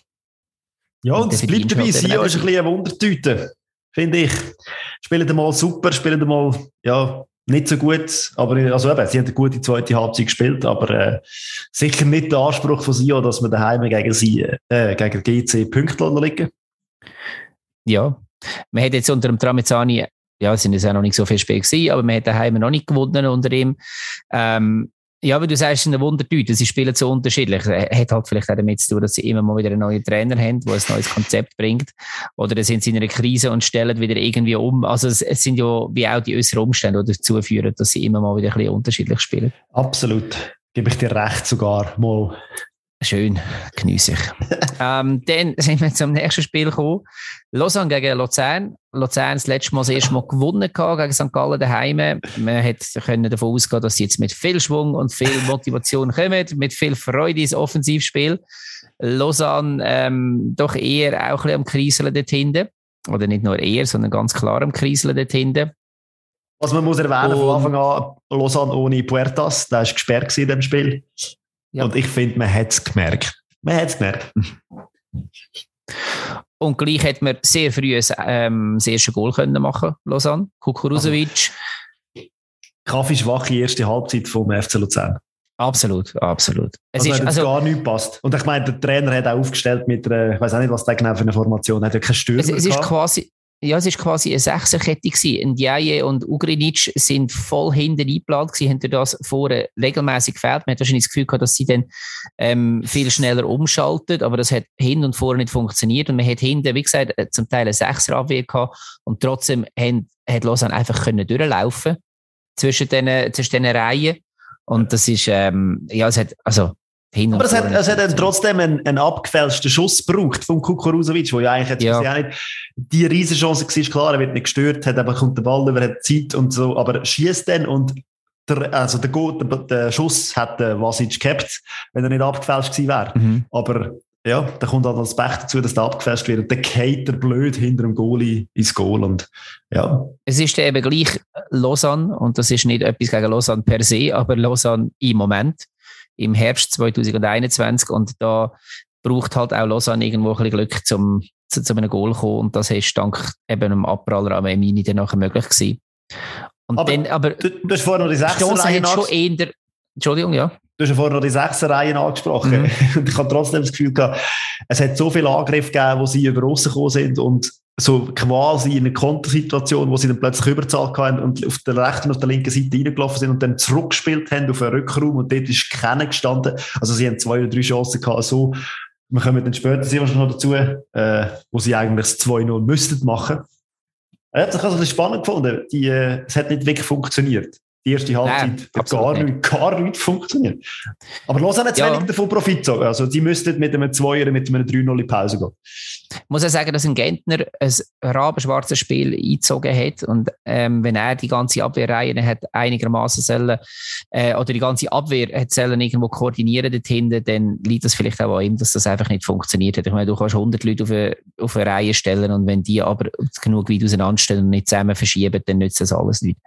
Ja, und, und es bleibt dabei, Sion ist ein bisschen eine Wundertüte, finde ich. Spielen mal super, spielen mal, ja, nicht so gut, aber also eben, sie haben eine gute zweite Halbzeit gespielt, aber äh, sicher nicht der Anspruch von Sion, dass wir daheim gegen sie, äh, gegen GC Punkte liegen. Ja, man hat jetzt unter dem Tramezzani, ja, es sind jetzt auch noch nicht so viele Spiele gewesen, aber man hat daheim noch nicht gewonnen unter ihm. Ähm, ja, aber du sagst, eine Wundertüte, sie spielen so unterschiedlich. Hat halt vielleicht auch damit zu tun, dass sie immer mal wieder einen neuen Trainer haben, der ein neues Konzept bringt. Oder sind sie in einer Krise und stellen wieder irgendwie um. Also es, es sind ja wie auch die äußeren Umstände, die dazu führen, dass sie immer mal wieder ein bisschen unterschiedlich spielen. Absolut. Gebe ich dir recht sogar mal. Schön, geniesse ich. [laughs] ähm, dann sind wir zum nächsten Spiel gekommen. Lausanne gegen Luzern. Luzern das letzte Mal das erste Mal gewonnen gegen St. Gallen daheim. Man hätte davon ausgehen, dass sie jetzt mit viel Schwung und viel [laughs] Motivation kommen, mit viel Freude ins Offensivspiel. Lausanne ähm, doch eher auch ein bisschen am Kriseln dort hinten. Oder nicht nur eher, sondern ganz klar am Kriseln dort hinten. Was man muss erwähnen, und, von Anfang an, Lausanne ohne Puertas, der war gesperrt in dem Spiel. Ja. Und ich finde, man hat es gemerkt. Man hat es gemerkt. Und gleich hätte man sehr früh ein, ähm, das erste Goal können machen Lausanne. Kukuruzovic. Also, schwache erste Halbzeit vom FC Luzern. Absolut, absolut. Es also ist, also, gar nicht passt. Und ich meine, der Trainer hat auch aufgestellt mit einer, ich weiß auch nicht, was der genau für eine Formation hat, er hat ja keine Stürmer es, es ist quasi, ja, es war quasi eine Sechserkette. Ndiaye und Ugrinic sind voll hinten eingeplant gewesen, haben das vorher regelmäßig gefällt. Man hat wahrscheinlich das Gefühl gehabt, dass sie dann ähm, viel schneller umschaltet, aber das hat hin und vorne nicht funktioniert. Und man hat hinten, wie gesagt, äh, zum Teil eine Sechserabwehr gehabt und trotzdem haben, hat Lausanne einfach können durchlaufen zwischen den, zwischen den Reihen. Und das ist, ähm, ja, es hat, also, hin Aber es hat, es hat dann trotzdem einen, einen abgefälschten Schuss gebraucht von Kukuruzovic, wo ja eigentlich jetzt ja. nicht die Riesenchance war. Klar, er wird nicht gestört, hat aber kommt der Ball über, hat Zeit und so, aber schießt dann und der, also der, der, der Schuss hat der Vasic gehabt, wenn er nicht abgefälscht gewesen wäre. Mhm. Aber ja, da kommt halt das Pech dazu, dass der abgefälscht wird. Und dann geht er blöd hinter dem Goalie ins Goal. Und, ja. Es ist eben gleich Lausanne, und das ist nicht etwas gegen Lausanne per se, aber Lausanne im Moment im Herbst 2021 und da braucht halt auch Lausanne irgendwo ein bisschen Glück zum, zu, zu einem Goal kommen und das ist dank eben dem Abpraller am Emini dann nachher möglich gewesen. Und aber, dann, aber du, du hast vorhin noch die Sechserreihe schon eher, Entschuldigung, ja. Du hast ja vorhin noch die Sechserreihen angesprochen. Mhm. [laughs] Und ich habe trotzdem das Gefühl gehabt, es hat so viele Angriffe gegeben, wo sie über Russen gekommen sind und so quasi in einer Kontersituation, wo sie dann plötzlich Überzahl hatten und auf der rechten und auf der linken Seite reingelaufen sind und dann zurückgespielt haben auf einen Rückraum und dort ist keiner gestanden. Also sie haben zwei oder drei Chancen gehabt, so. Wir kommen dann später sehr wahrscheinlich noch dazu, äh, wo sie eigentlich das 2-0 müssten machen. Ich habe es spannend gefunden. Die, äh, es hat nicht wirklich funktioniert. Die erste Halbzeit hat gar nicht, gar nicht funktioniert. Aber Lausanne hat ja. wenig davon Profit Also, sie müssten mit einem 2 oder mit einem 3-0 in Pause gehen. Ich muss ja sagen, dass ein Gentner ein rabenschwarzes Spiel eingezogen hat. Und ähm, wenn er die ganze Abwehrreihe hat einigermaßen sollen, äh, oder die ganze Abwehr hat sollen irgendwo koordinieren dort hinten, dann liegt das vielleicht auch an ihm, dass das einfach nicht funktioniert hat. Ich meine, du kannst 100 Leute auf eine, auf eine Reihe stellen und wenn die aber genug weit auseinanderstellen und nicht zusammen verschieben, dann nützt das alles nicht.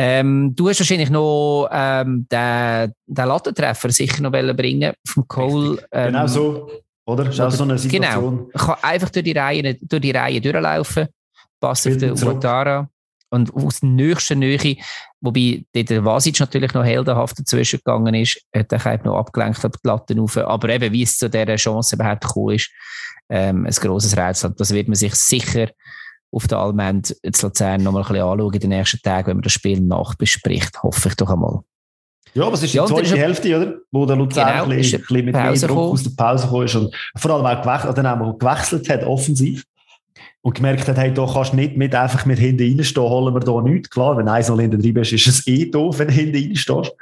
Ähm, du hast wahrscheinlich noch ähm, den, den Lattentreffer sicher noch bringen vom Cole. Ähm, genau so, oder? Das ist auch so eine Situation. Genau. Ich kann einfach durch die Reihe, durch die Reihe durchlaufen, passt auf den Uatara und aus der nächsten Nähe, wobei der Vasic natürlich noch heldenhaft dazwischen gegangen ist, hat er noch abgelenkt auf die Latten rauf. Aber eben, wie es zu dieser Chance überhaupt gekommen ist, ähm, ein grosses Rätsel. Das wird man sich sicher auf der Allmend zu Luzern noch mal ein bisschen anschauen in den nächsten Tagen, wenn man das Spiel nachbespricht. Hoffe ich doch einmal. Ja, aber es ist die ja, zweite Hälfte, oder? Wo der Luzern genau, ein, bisschen, ein bisschen mit mehr Druck aus der Pause gekommen ist und vor allem auch gewechselt, dann auch gewechselt hat, offensiv. Und gemerkt hat, hey, da kannst du nicht mit einfach mit hinten reinstehen, holen wir da nichts. Klar, wenn eins noch hinten drin ist, ist es eh doof, wenn du hinten reinstehst.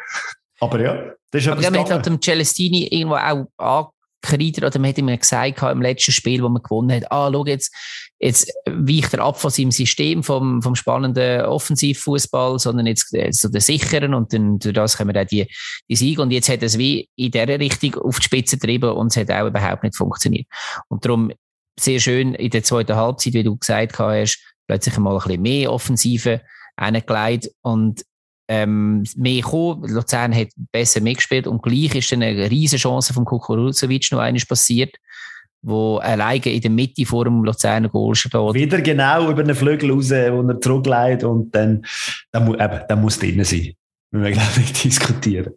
Aber ja, das ist Aber man hat halt dem Celestini irgendwo auch angekreidet, oder man hat ihm gesagt im letzten Spiel, wo man gewonnen hat, ah, schau jetzt, jetzt weicht er ab von seinem System, vom, vom spannenden Offensivfußball, sondern jetzt äh, so den sicheren und dann durch das können wir auch die, die Siege. Und jetzt hat es wie in dieser Richtung auf die Spitze getrieben und es hat auch überhaupt nicht funktioniert. Und darum sehr schön in der zweiten Halbzeit, wie du gesagt hast, plötzlich mal ein bisschen mehr Offensive reingelegt und ähm, mehr gekommen. Luzern hat besser mitgespielt und gleich ist dann eine riesige Chance vom Kukuruzovic noch eines passiert, wo alleine in der Mitte vor dem Luzerner Goal steht. Wieder genau über den Flügel raus, wo er zurückleitet und dann, dann, eben, dann muss drin sein. Wir müssen, glaube ich, [laughs] diskutieren.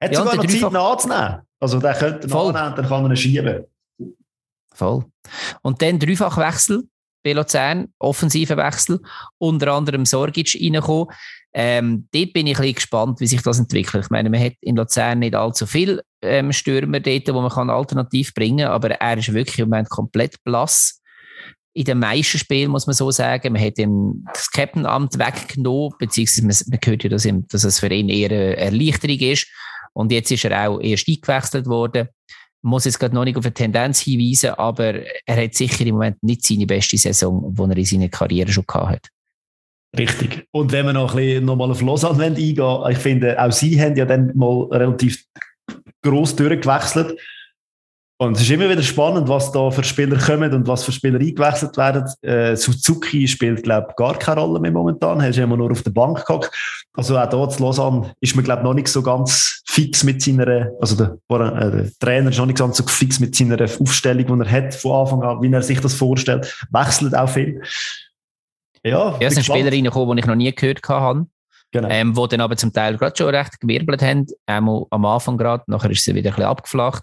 Hat ja, sogar noch Zeit nachzunehmen. Also der könnte nachnehmen, dann kann er ihn schieben. Voll. Und dann Dreifachwechsel bei Luzern, offensive Wechsel, unter anderem Sorgic reingekommen. Ähm, dort bin ich ein bisschen gespannt, wie sich das entwickelt. Ich meine, man hat in Luzern nicht allzu viele ähm, Stürmer dort, wo man kann alternativ bringen kann, aber er ist wirklich im Moment komplett blass. In den meisten Spielen muss man so sagen, man hat ihm das Captain-Amt weggenommen, beziehungsweise man, man hört ja, dass, ihm, dass es für ihn eher eine Erleichterung ist. Und jetzt ist er auch erst eingewechselt worden. Ich muss jetzt gerade noch nicht auf eine Tendenz hinweisen, aber er hat sicher im Moment nicht seine beste Saison, die er in seiner Karriere schon gehabt hat. Richtig. Und wenn wir noch ein bisschen nochmal auf Lausanne eingehen, ich finde, auch sie haben ja dann mal relativ gross durchgewechselt. Und es ist immer wieder spannend, was da für Spieler kommen und was für Spieler eingewechselt werden. Äh, Suzuki spielt, glaube ich, gar keine Rolle mehr momentan. Er ist immer nur auf der Bank gehockt. Also auch dort zu Lausanne ist man, glaube ich, noch nicht so ganz fix mit seiner, also der, äh, der, Trainer ist noch nicht ganz so fix mit seiner Aufstellung, die er hat von Anfang an, wie er sich das vorstellt. Wechselt auch viel. Ja, ja es sind Spieler reingekommen, die ich noch nie gehört habe. Genau. Ähm, die dann aber zum Teil gerade schon recht gewirbelt haben. Einmal am Anfang gerade, nachher ist sie wieder ein bisschen abgeflacht.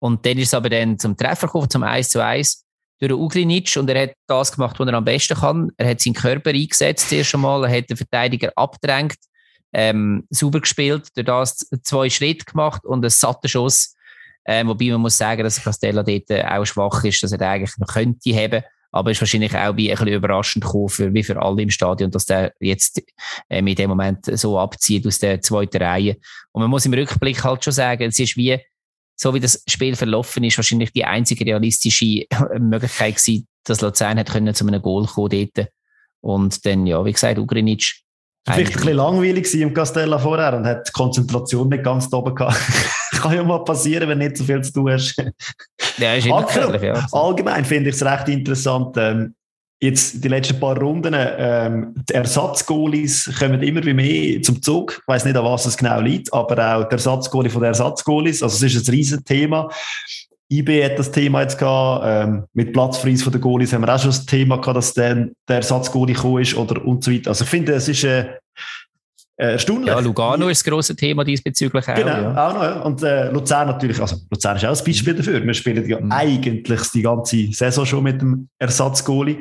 Und dann ist es aber dann zum Treffer gekommen, zum 1 zu 1 durch Ugrinic und er hat das gemacht, was er am besten kann. Er hat seinen Körper eingesetzt erst einmal, er hat den Verteidiger abgedrängt, ähm, sauber gespielt, durch das zwei Schritte gemacht und einen satten Schuss. Ähm, wobei man muss sagen, dass Castella dort auch schwach ist, dass er eigentlich noch könnte haben aber ist wahrscheinlich auch wie ein bisschen überraschend für, wie für alle im Stadion, dass der jetzt ähm, in dem Moment so abzieht aus der zweiten Reihe. Und man muss im Rückblick halt schon sagen, es ist wie, so wie das Spiel verlaufen ist, wahrscheinlich die einzige realistische Möglichkeit gewesen, dass Luzern hat können zu einem Goal kommen dort. Und dann, ja, wie gesagt, Ugrinic Vielleicht ein bisschen langweilig im Castella vorher und hat die Konzentration nicht ganz oben gehabt. Kann ja mal passieren, wenn du nicht so viel zu tun hast. Ja, ist gefährlich, ja. Allgemein finde ich es recht interessant. Ähm, jetzt die letzten paar Runden, ähm, die Ersatzgoalies kommen immer wie mehr zum Zug. Ich weiß nicht, an was es genau liegt, aber auch der Ersatzgoalie von der Ersatzgoalies. Also es ist ein riesen Thema. IB hat das Thema jetzt gehabt, ähm, mit Platzfreis von den Goalies haben wir auch schon das Thema gehabt, dass dann der Ersatzgoalie gekommen ist oder und so weiter. Also ich finde, es ist äh, äh erstaunlich. Ja, Lugano ist das grosse Thema diesbezüglich auch. Genau, ja. auch noch. Ja. Und äh, Luzern natürlich, also Luzern ist auch ein Beispiel dafür. Wir spielen ja mhm. eigentlich die ganze Saison schon mit dem Ersatzgoalie.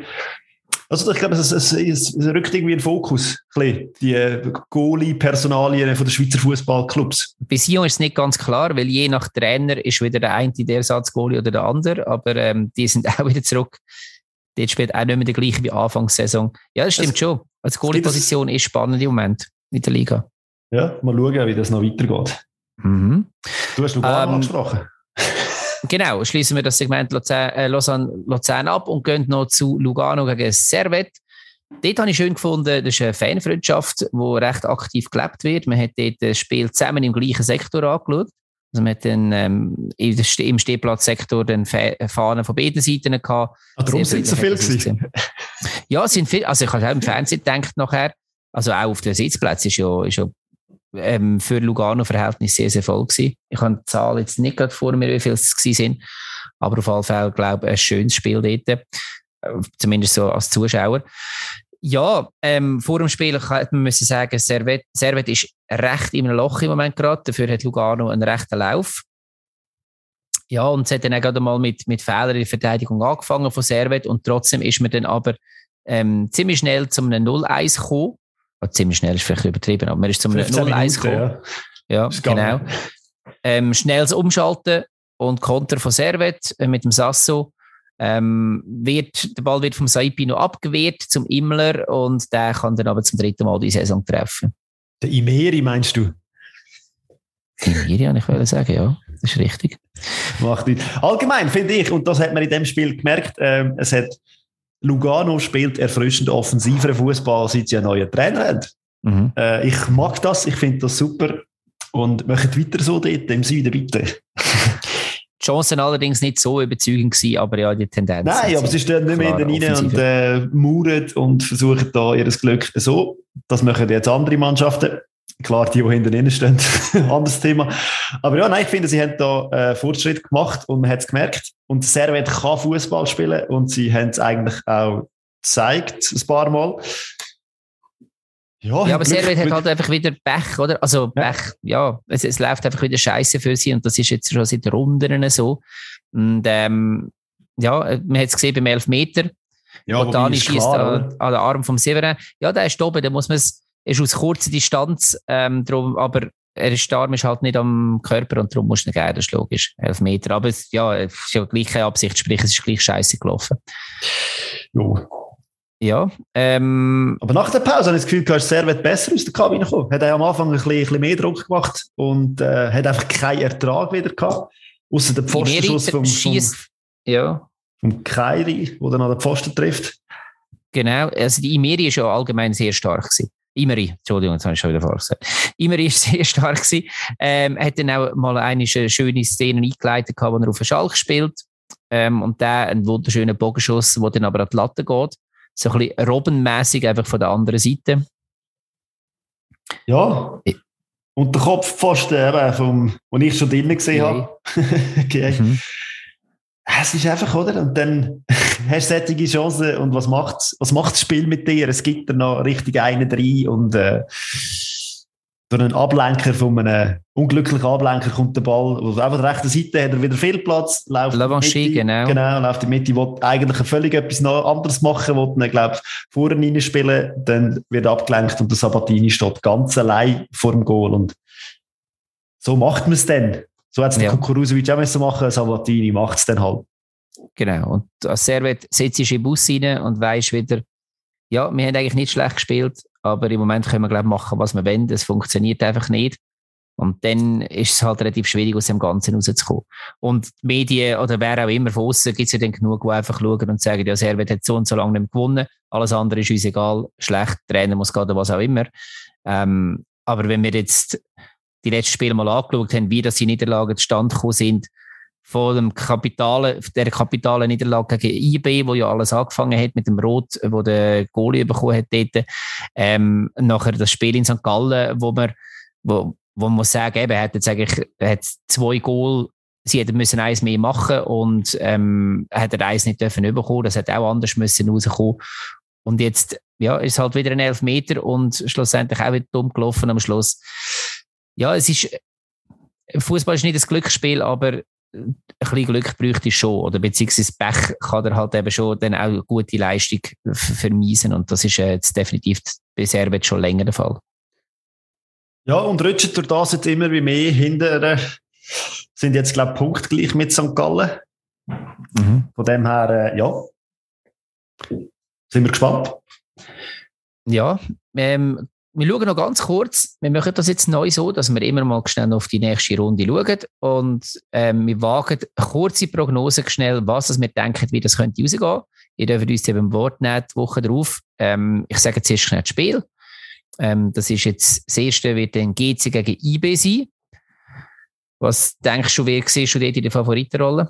Also ich glaube, es, es, es, es rückt irgendwie in den Fokus, die äh, Goalie-Personalien den Schweizer Fußballclubs. Bis hier ist es nicht ganz klar, weil je nach Trainer ist wieder der eine der Ersatzgoalie oder der andere, aber ähm, die sind [laughs] auch wieder zurück. Dort spielt auch nicht mehr der gleiche wie Anfangssaison. Ja, das stimmt das, schon. Als Goalie-Position ist spannend im Moment in der Liga. Ja, mal schauen, wie das noch weitergeht. Mhm. Du hast Lugano ähm, angesprochen. [laughs] Genau, schließen wir das Segment Luzern, äh, Lausanne, Luzern ab und gehen noch zu Lugano gegen Servet. Dort habe ich schön gefunden, das ist eine Fanfreundschaft, die recht aktiv gelebt wird. Man hat dort das Spiel zusammen im gleichen Sektor angeschaut. Also man hat dann, ähm, im Stehplatzsektor den Fahnen von beiden Seiten gehabt. Ah, darum sind so viel gewesen. Ja, es sind viel. Also ich habe auch im Fernsehen gedacht nachher, also auch auf den Sitzplätzen ist ja, ist ja ähm, für Lugano-Verhältnis sehr, sehr voll gewesen. Ich habe die Zahl jetzt nicht gerade vor mir, wie viele es gewesen sind, aber auf jeden Fall, glaube ich, ein schönes Spiel dort, äh, zumindest so als Zuschauer. Ja, ähm, vor dem Spiel hätte man müssen sagen, Servet, Servet ist recht einem Loch im Moment gerade, dafür hat Lugano einen rechten Lauf. Ja, und es hat dann auch gerade mal mit, mit Fehlern in der Verteidigung angefangen von Servet und trotzdem ist man dann aber ähm, ziemlich schnell zum 0-1 gekommen ziemlich schnell ist vielleicht übertrieben, aber man ist zum 0-1 gekommen. Ja, ja genau. Ähm, schnelles Umschalten und Konter von Servet äh, mit dem Sasso. Ähm, wird, der Ball wird vom Saipi noch abgewehrt zum Immler und der kann dann aber zum dritten Mal die Saison treffen. Der Imeri meinst du? Imeri, habe ich sagen, ja. Das ist richtig. Macht nicht. Allgemein finde ich, und das hat man in dem Spiel gemerkt, ähm, es hat Lugano spielt erfrischend offensiveren Fußball, seit sie einen neuen Trainer haben. Mhm. Äh, ich mag das, ich finde das super und möchte weiter so dort im Süden bitte. [laughs] Die Chancen allerdings nicht so überzeugend gewesen, aber ja, die Tendenz. Nein, aber sie stehen nicht mehr in rein und äh, mauern und versuchen da ihr Glück so. Das machen jetzt andere Mannschaften. Klar, die, die hinter ihnen stehen, [laughs] anderes Thema. Aber ja, nein, ich finde, sie haben da äh, Fortschritt gemacht und man hat es gemerkt. Und Servet kann Fußball spielen und sie haben es eigentlich auch gezeigt, ein paar Mal. Ja, ja aber Servet hat halt einfach wieder Pech, oder? Also Pech, ja, ja es, es, läuft einfach wieder scheiße für sie und das ist jetzt schon seit Runden so. Und ähm, ja, man hat es gesehen beim Elfmeter. Ja, Dani schießt an, an den Arm vom Severin. Ja, der ist oben, da muss man es, ist aus kurzer Distanz, ähm, drum, aber er ist, der Arm ist halt nicht am Körper und darum muss er gehen, das ist logisch. Elfmeter. Aber es, ja, es ist ja gleich keine Absicht, sprich, es ist gleich scheiße gelaufen. Jo. Ja. Ähm, aber nach der Pause habe ich das Gefühl, du hast Servet besser aus der Kabine gekommen. Hat er am Anfang ein bisschen, ein bisschen mehr Druck gemacht und äh, hat einfach keinen Ertrag wieder gehabt. Außer der Pfostenschuss vom, vom, ja. vom Kairi, der dann an den Pfosten trifft. Genau. Also die Imeri ist ja allgemein sehr stark gewesen. Imeri, Entschuldigung, jetzt habe ich schon wieder falsch gesagt. Imeri ist [laughs] sehr stark gewesen. Ähm, hat dann auch mal eine schöne Szene eingeleitet, wo er auf den Schalk spielt. Ähm, und der einen wunderschönen Bogenschuss, der dann aber an die Latte geht so ein bisschen robbenmässig einfach von der anderen Seite. Ja. Und der Kopfpfosten, eben, vom, wo ich schon drinnen gesehen okay. habe. [laughs] okay. Mhm. Es ist einfach, oder? Und dann [laughs] hast du solche Chancen und was macht, was macht das Spiel mit dir? Es gibt da noch richtig einen rein und äh, durch einen Ablenker von einem unglücklichen Ablenker kommt der Ball, auf der rechten Seite hat er wieder viel Platz, läuft Lavanchi, genau. genau, läuft in die Mitte, will eigentlich völlig etwas anderes machen, will dann, glaube ich, vorne reinspielen, dann wird abgelenkt und der Sabatini steht ganz allein vor dem Goal und so macht man es dann. So hat es ja. Kukuruzovic auch müssen machen, Sabatini macht es dann halt. Genau, und als Servet setzt sich in den Bus rein und weisst wieder, ja, wir haben eigentlich nicht schlecht gespielt, aber im Moment können wir, glaube ich, machen, was wir wollen. Es funktioniert einfach nicht. Und dann ist es halt relativ schwierig, aus dem Ganzen rauszukommen. Und die Medien oder wer auch immer von außen gibt es ja dann genug, die einfach schauen und sagen, ja, Servet hat so und so lange nicht gewonnen. Alles andere ist uns egal. Schlecht, Trainer muss gehen, was auch immer. Ähm, aber wenn wir jetzt die letzten Spiele mal angeschaut haben, wie das die Niederlagen zustande gekommen sind, von dem Kapitale, der kapitalen Niederlage gegen IB, wo ja alles angefangen hat mit dem Rot, wo der Goalie bekommen hat dort. Ähm, nachher das Spiel in St. Gallen, wo man, wo, wo man muss sagen, eben, er hat jetzt eigentlich, hat zwei Goal, sie hätten müssen eins mehr machen und, ähm, hat er eins nicht dürfen bekommen, das hätte auch anders müssen rauskommen. Und jetzt, ja, ist halt wieder ein Elfmeter und schlussendlich auch wieder dumm gelaufen am Schluss. Ja, es ist, Fußball ist nicht das Glücksspiel, aber ein bisschen Glück bräuchte ich schon, oder beziehungsweise Pech kann er halt eben schon dann auch gute Leistung vermiesen und das ist jetzt definitiv bisher schon länger der Fall. Ja, und rutschen durch das jetzt immer wie mehr hinter, sind jetzt, glaube ich, punktgleich mit St. Gallen. Mhm. Von dem her, äh, ja, sind wir gespannt. Ja, ähm, wir schauen noch ganz kurz. Wir machen das jetzt neu so, dass wir immer mal schnell auf die nächste Runde schauen und ähm, wir wagen kurze Prognosen schnell, was wir denken, wie das könnte rausgehen. Ihr dürft uns eben im Wort nehmen, die Woche drauf. Ähm, ich sage zuerst schnell das Spiel. Ähm, das ist jetzt, das erste wird dann GC gegen IB sein. Was denkst du, wer siehst du dort in der Favoritenrolle?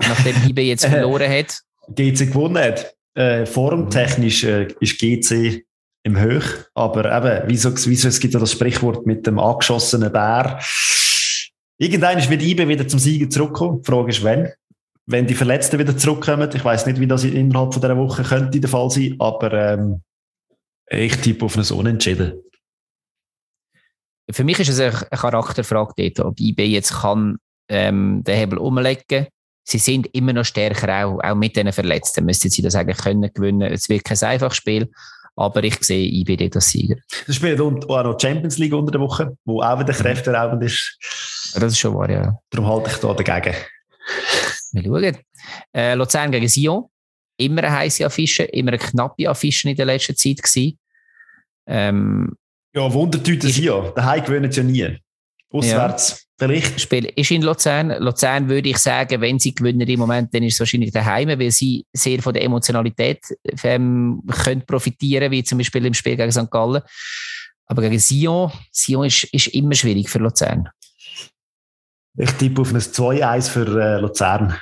Nachdem IB jetzt [laughs] verloren hat. GC gewonnen hat. Äh, formtechnisch äh, ist GC im Höch. Aber eben, wieso, wieso, es gibt ja das Sprichwort mit dem angeschossenen Bär. Irgendwann wird IBE wieder zum Sieger zurückkommen. Die Frage ist, wenn. Wenn die Verletzten wieder zurückkommen. Ich weiß nicht, wie das innerhalb von dieser Woche könnte der Fall sein, aber ähm, ich tippe auf ein Unentschieden. Für mich ist es eine Charakterfrage dort, ob IB jetzt kann ähm, den Hebel umlegen Sie sind immer noch stärker, auch, auch mit diesen Verletzten müssten sie das eigentlich können gewinnen. Es wird kein einfaches Spiel. Aber ich sehe IBD als Sieger. Das spielt auch noch Champions League unter der Woche, wo auch wieder kräfteraubend ist. Das ist schon wahr, ja. Darum halte ich da dagegen. Wir schauen. Äh, Luzern gegen Sion. Immer eine heiße Affische, immer eine knappe Affische in der letzten Zeit gewesen. Ähm, ja, Wundertüte Sion. Daheim gewöhnen sie ja nie. Auswärts. Ja. Vielleicht. Spiel ist in Luzern. Luzern würde ich sagen, wenn sie gewinnen im Moment, dann ist es wahrscheinlich daheim, weil sie sehr von der Emotionalität ähm, können profitieren, wie zum Beispiel im Spiel gegen St. Gallen. Aber gegen Sion, Sion ist, ist immer schwierig für Luzern. Ich tippe auf ein 2-1 für äh, Luzern.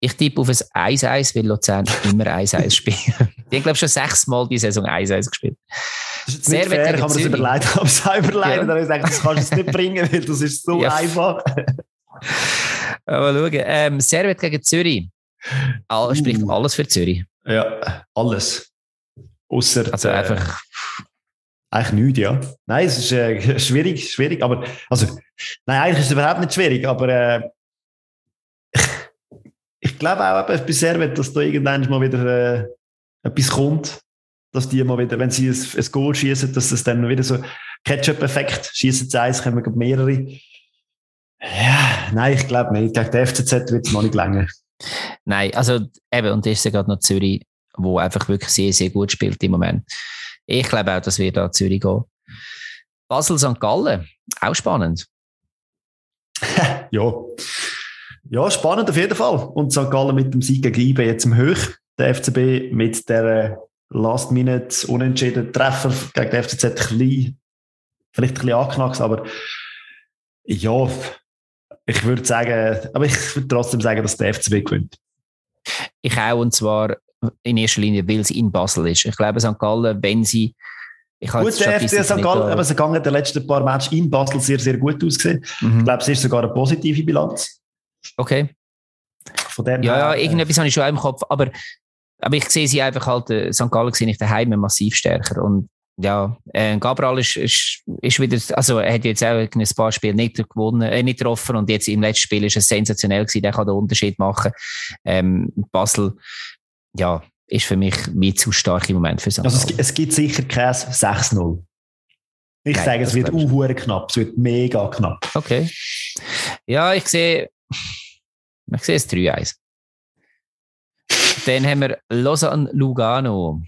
Ich tippe auf ein 1-1, weil Luzern [laughs] immer 1-1 spielt. Die haben, glaube ich, schon sechsmal die Saison 1-1 gespielt. Das ist nicht fair, ich habe mir das habe es auch überlegt, ja. ich dachte, das kannst du nicht bringen, weil das ist so [laughs] ja. einfach. [laughs] Aber schauen, ähm, Servet gegen Zürich. All, spricht uh. alles für Zürich. Ja, alles. Außer also einfach eigentlich nichts, ja. Nein, es ist äh, [laughs] schwierig, schwierig, aber also nein, eigentlich ist es überhaupt nicht schwierig, aber äh, ich, glaube auch bei Servet, dass da irgendwann mal wieder äh, etwas kommt, dass die mal wieder, wenn sie ein, ein Goal schießen, dass es dann wieder so Ketchup-Effekt schießen sie eins, kommen mehrere. Ja, nein, ich glaube nicht. Gegen die FCZ wird es noch nicht länger. Nein, also eben, und das ist ja gerade noch Zürich, wo einfach wirklich sehr, sehr gut spielt im Moment. Ich glaube auch, dass wir da Zürich gehen. Basel St. Gallen, auch spannend. [laughs] ja. Ja, spannend auf jeden Fall. Und St. Gallen mit dem Sieg gegen IB jetzt im Höch. Der FCB mit der Last-Minute unentschieden Treffer gegen den FCZ klein, vielleicht ein bisschen angeknackst, aber ja, ich würde sagen, aber ich würde trotzdem sagen, dass der FCB gewinnt. Ich auch, und zwar in erster Linie, weil sie in Basel ist. Ich glaube, St. Gallen, wenn sie ich gut, der FC St. Gallen, aber sie gegangen die letzten paar Matches in Basel sehr, sehr gut ausgesehen. Mhm. Ich glaube, es ist sogar eine positive Bilanz. Okay. Von dem ja, ja, irgendetwas habe ich schon im Kopf, aber, aber ich sehe sie einfach halt, äh, St. Gallen sehe ich daheim massiv stärker und ja, äh, Gabriel ist, ist, ist wieder, also er hat jetzt auch ein paar Spiele nicht gewonnen, äh, nicht getroffen und jetzt im letzten Spiel ist es sensationell gewesen, der kann den Unterschied machen. Ähm, Basel, ja, ist für mich wie zu stark im Moment für St. Also es, es gibt sicher kein 6-0. Ich Nein, sage, es wird unhure knapp, es wird mega knapp. Okay. Ja, ich sehe, ich sehe es 3-1. Dann haben wir Lausanne-Lugano.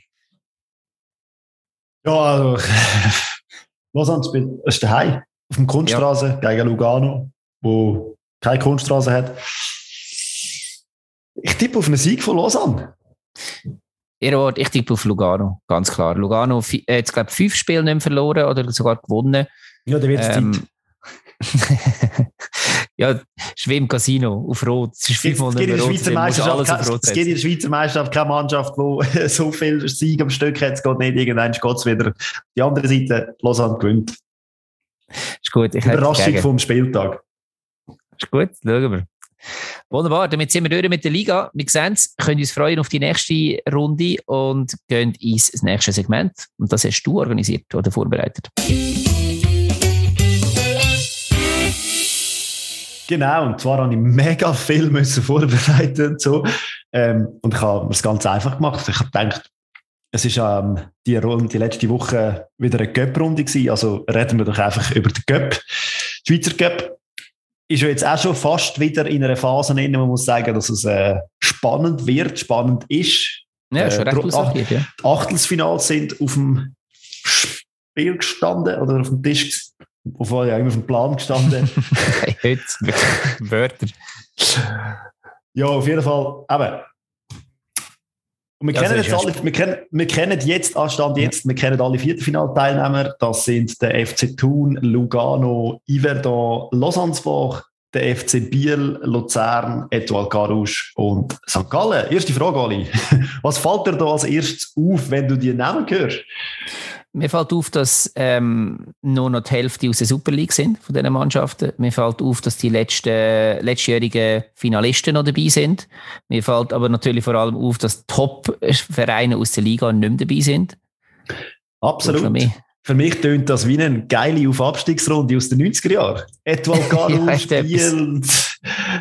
Ja, also, [laughs] Lausanne spielt, ist daheim, auf der Kunststraße ja. gegen Lugano, wo keine Kunststraße hat. Ich tippe auf einen Sieg von Lausanne. Ihr ich tippe auf Lugano, ganz klar. Lugano hat äh, jetzt, glaube ich, fünf Spiele nicht verloren oder sogar gewonnen. Ja, da wird es ähm, Zeit. [laughs] ja, Schwimmcasino auf Rot. Es ist fünfmal nicht mehr Rot. Es gibt in der Schweizer Meisterschaft keine Mannschaft, die [laughs] so viel Sieg am Stück hat. Es geht nicht, irgendwann geht es wieder. Die andere Seite, Lausanne gewinnt. Ist gut. Überraschung vom Spieltag. Ist gut, schauen wir. Wunderbar, damit sind wir durch mit der Liga. Wir sehen es, können uns freuen auf die nächste Runde und gehen ins nächste Segment. Und das hast du organisiert oder vorbereitet. Genau, und zwar habe ich mega viel [laughs] müssen vorbereiten und so. Ähm, und ich habe es ganz einfach gemacht. Ich habe gedacht, es ist ähm, die, Runde, die letzte Woche wieder eine Cup-Runde gewesen. Also reden wir doch einfach über den Cup. Schweizer Cup ist ja jetzt auch schon fast wieder in einer Phase, in der man muss sagen, dass es äh, spannend wird, spannend ist. Ja, schon äh, recht Ach ja. Die Achtelfinals sind auf dem Spiel gestanden oder auf dem Tisch, auf, ja, immer auf dem Plan gestanden. [laughs] Heute, Wörter. Ja, auf jeden Fall. Aber und wir, kennen jetzt alle, wir, kennen, wir kennen jetzt, Anstand jetzt, wir kennen alle Viertelfinalteilnehmer. Das sind der FC Thun, Lugano, Iverdon, Lausanne-Bach, der FC Biel, Luzern, Etoile Carouge und St. Gallen. Erste Frage, Ali. [laughs] Was fällt dir da als erstes auf, wenn du die Namen hörst? Mir fällt auf, dass ähm, nur noch die Hälfte aus der Super League sind von diesen Mannschaften. Mir fällt auf, dass die letzten, letztjährigen Finalisten noch dabei sind. Mir fällt aber natürlich vor allem auf, dass Top-Vereine aus der Liga nicht mehr dabei sind. Absolut. Für mich tönt das wie eine geile Auf-Abstiegsrunde aus den 90er Jahren. Etwa [laughs] Galo, ja, Spiel,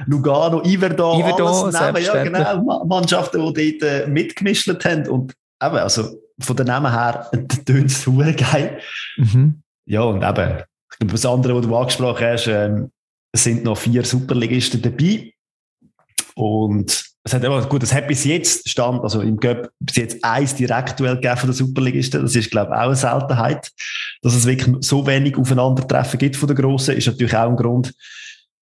Lugano, Iverdon, Iverdon alles ja, genau, Mannschaften, die dort äh, mitgemischt haben. Und eben, also von den Namen her [laughs] tönt es geil. Mhm. Ja, und eben, ich glaube, das andere, was du angesprochen hast, ähm, sind noch vier Superligisten dabei. Und es hat aber gut, es hat bis jetzt stand, also im Göpp bis jetzt eins Direktduell gegeben von der Superligisten. Das ist, glaube ich, auch eine Seltenheit. Dass es wirklich so wenig Aufeinandertreffen gibt von der Grossen, ist natürlich auch ein Grund,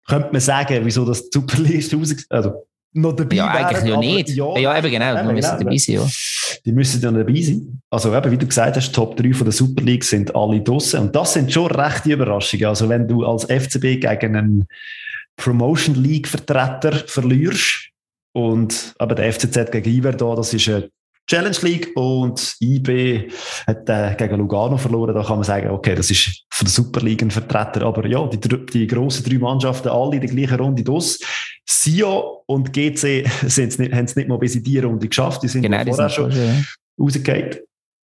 könnte man sagen, wieso das Superligisten raus, also noch dabei Ja, eigentlich wären, ja aber nicht. Ja, ja eben genau, wir müssen genau. dabei sein, ja. Die müssen dann dabei sein. Also eben, wie du gesagt hast, Top 3 von der Super League sind alle draussen. Und das sind schon rechte Überraschungen. Also wenn du als FCB gegen einen Promotion League Vertreter verlierst und aber der FCZ gegen Iver da, das ist eine Challenge League und IB hat äh, gegen Lugano verloren. Da kann man sagen, okay, das ist von der Super League ein Vertreter. Aber ja, die, die grossen drei Mannschaften, alle in der gleichen Runde durch. Sio und GC [laughs] sind's nicht, haben es nicht mal bis in die Runde geschafft. Die sind Genau, vorher sind schon ja.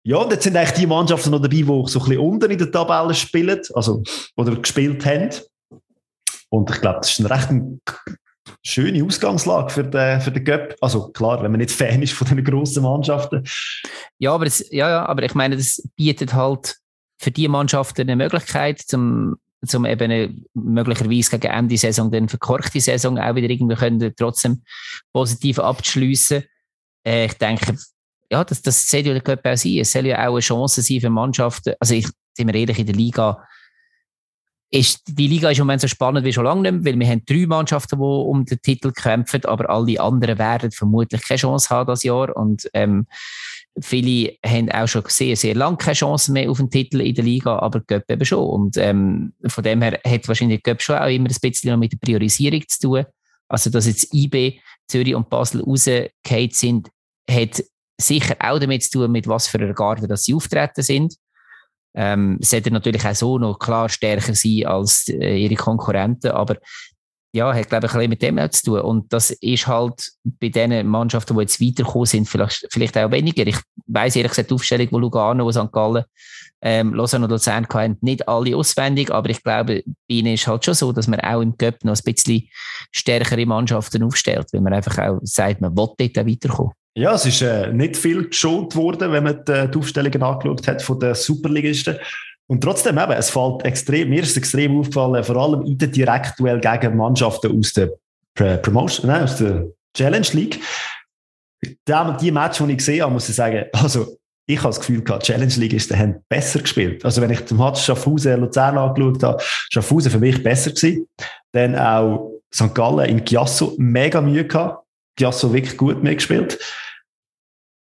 Ja, und jetzt sind eigentlich die Mannschaften noch dabei, die so ein bisschen unten in der Tabelle spielen, also, oder gespielt haben. Und ich glaube, das ist eine recht schöne Ausgangslage für den, für den Cup. Also klar, wenn man nicht Fan ist von den grossen Mannschaften. Ja, aber es, ja, ja, aber ich meine, das bietet halt für die Mannschaften eine Möglichkeit, zum, zum eben möglicherweise gegen Ende Saison dann verkorkte Saison auch wieder irgendwie können, trotzdem positiv abzuschliessen. Äh, ich denke, ja, das, das soll ja der Cup auch sein. Es soll ja auch eine Chance sein für Mannschaften. Also ich, sind wir ehrlich, in der Liga ist, die Liga ist im Moment so spannend wie schon lange nicht mehr, weil wir haben drei Mannschaften, die um den Titel kämpfen, aber alle anderen werden vermutlich keine Chance haben das Jahr und ähm, viele haben auch schon sehr, sehr lange keine Chance mehr auf den Titel in der Liga, aber Göpp eben schon und ähm, von dem her hat wahrscheinlich Göpp schon auch immer ein bisschen noch mit der Priorisierung zu tun. Also, dass jetzt IB, Zürich und Basel rausgefallen sind, hat sicher auch damit zu tun, mit was für einer Garde dass sie auftreten sind. Ähm, sollte natürlich auch so noch klar stärker sein als äh, ihre Konkurrenten, aber ja, hat glaube ich ein bisschen mit dem auch zu tun. Und das ist halt bei den Mannschaften, die jetzt weitergekommen sind, vielleicht, vielleicht auch weniger. Ich weiss ehrlich gesagt, die Aufstellung, wo Lugano, wo St. Gallen, ähm, Lausanne und Luzern hatten, nicht alle auswendig, aber ich glaube, bei ihnen ist halt schon so, dass man auch im Cup noch ein bisschen stärkere Mannschaften aufstellt, weil man einfach auch sagt, man will dort auch weiterkommen. Ja, es ist äh, nicht viel geschont worden, wenn man die, die Aufstellungen angeschaut hat von den Superligisten. Und trotzdem eben, es fällt extrem, mir ist extrem aufgefallen, vor allem in den Direktduell gegen Mannschaften aus der Promotion, nein, aus der Challenge League. Die, die Match, die ich gesehen habe, muss ich sagen, also ich habe das Gefühl gehabt, Challenge League ist, haben besser gespielt. Also wenn ich den Match Schaffhausen Luzern angeschaut habe, Schaffhausen für mich besser gewesen. Dann auch St. Gallen in Chiasso mega Mühe gehabt. Chiasso wirklich gut mitgespielt.